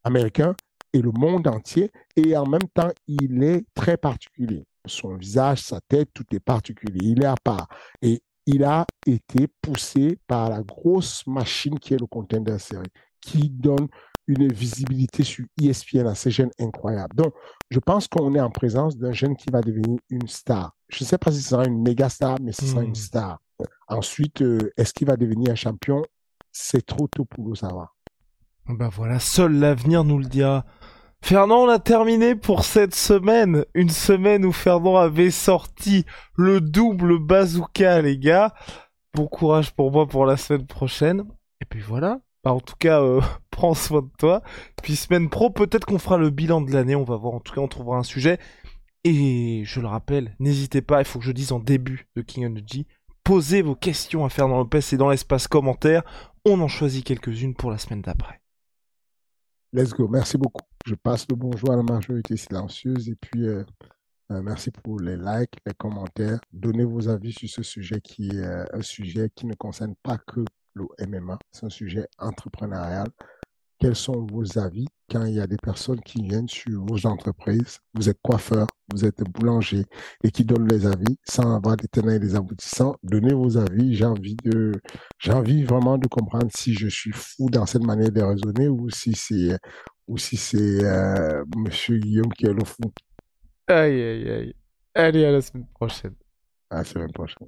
B: américain et le monde entier. Et en même temps, il est très particulier. Son visage, sa tête, tout est particulier. Il est à part. Et il a été poussé par la grosse machine qui est le Contender Series, qui donne une visibilité sur ESPN à ces jeunes incroyables. Donc, je pense qu'on est en présence d'un jeune qui va devenir une star. Je ne sais pas si ce sera une méga star, mais ce sera
A: Hmm.
B: une star. Ensuite, euh, est-ce qu'il va devenir un champion? C'est trop tôt pour le savoir.
A: Bah voilà, seul l'avenir nous le dira. Fernand, on a terminé pour cette semaine. Une semaine où Fernand avait sorti le double bazooka, les gars. Bon courage pour moi pour la semaine prochaine. Et puis voilà. Bah, en tout cas, euh, prends soin de toi. Puis semaine pro, peut-être qu'on fera le bilan de l'année. On va voir. En tout cas, on trouvera un sujet. Et je le rappelle, n'hésitez pas, il faut que je dise en début de King Energy, posez vos questions à Fernand Lopez et dans l'espace commentaire. On en choisit quelques-unes pour la semaine d'après.
B: Let's go. Merci beaucoup. Je passe le bonjour à la majorité silencieuse et puis euh, euh, merci pour les likes, les commentaires. Donnez vos avis sur ce sujet qui est un sujet qui ne concerne pas que le MMA, c'est un sujet entrepreneurial. Quels sont vos avis quand il y a des personnes qui viennent sur vos entreprises, vous êtes coiffeur, vous êtes boulanger et qui donnent les avis sans avoir des tenants et des aboutissants? Donnez vos avis. J'ai envie de, j'ai envie vraiment de comprendre si je suis fou dans cette manière de raisonner ou si c'est, ou si c'est euh, Monsieur Guillaume qui est le fou.
A: Aïe aïe aïe. Allez, à la semaine prochaine.
B: À la semaine prochaine.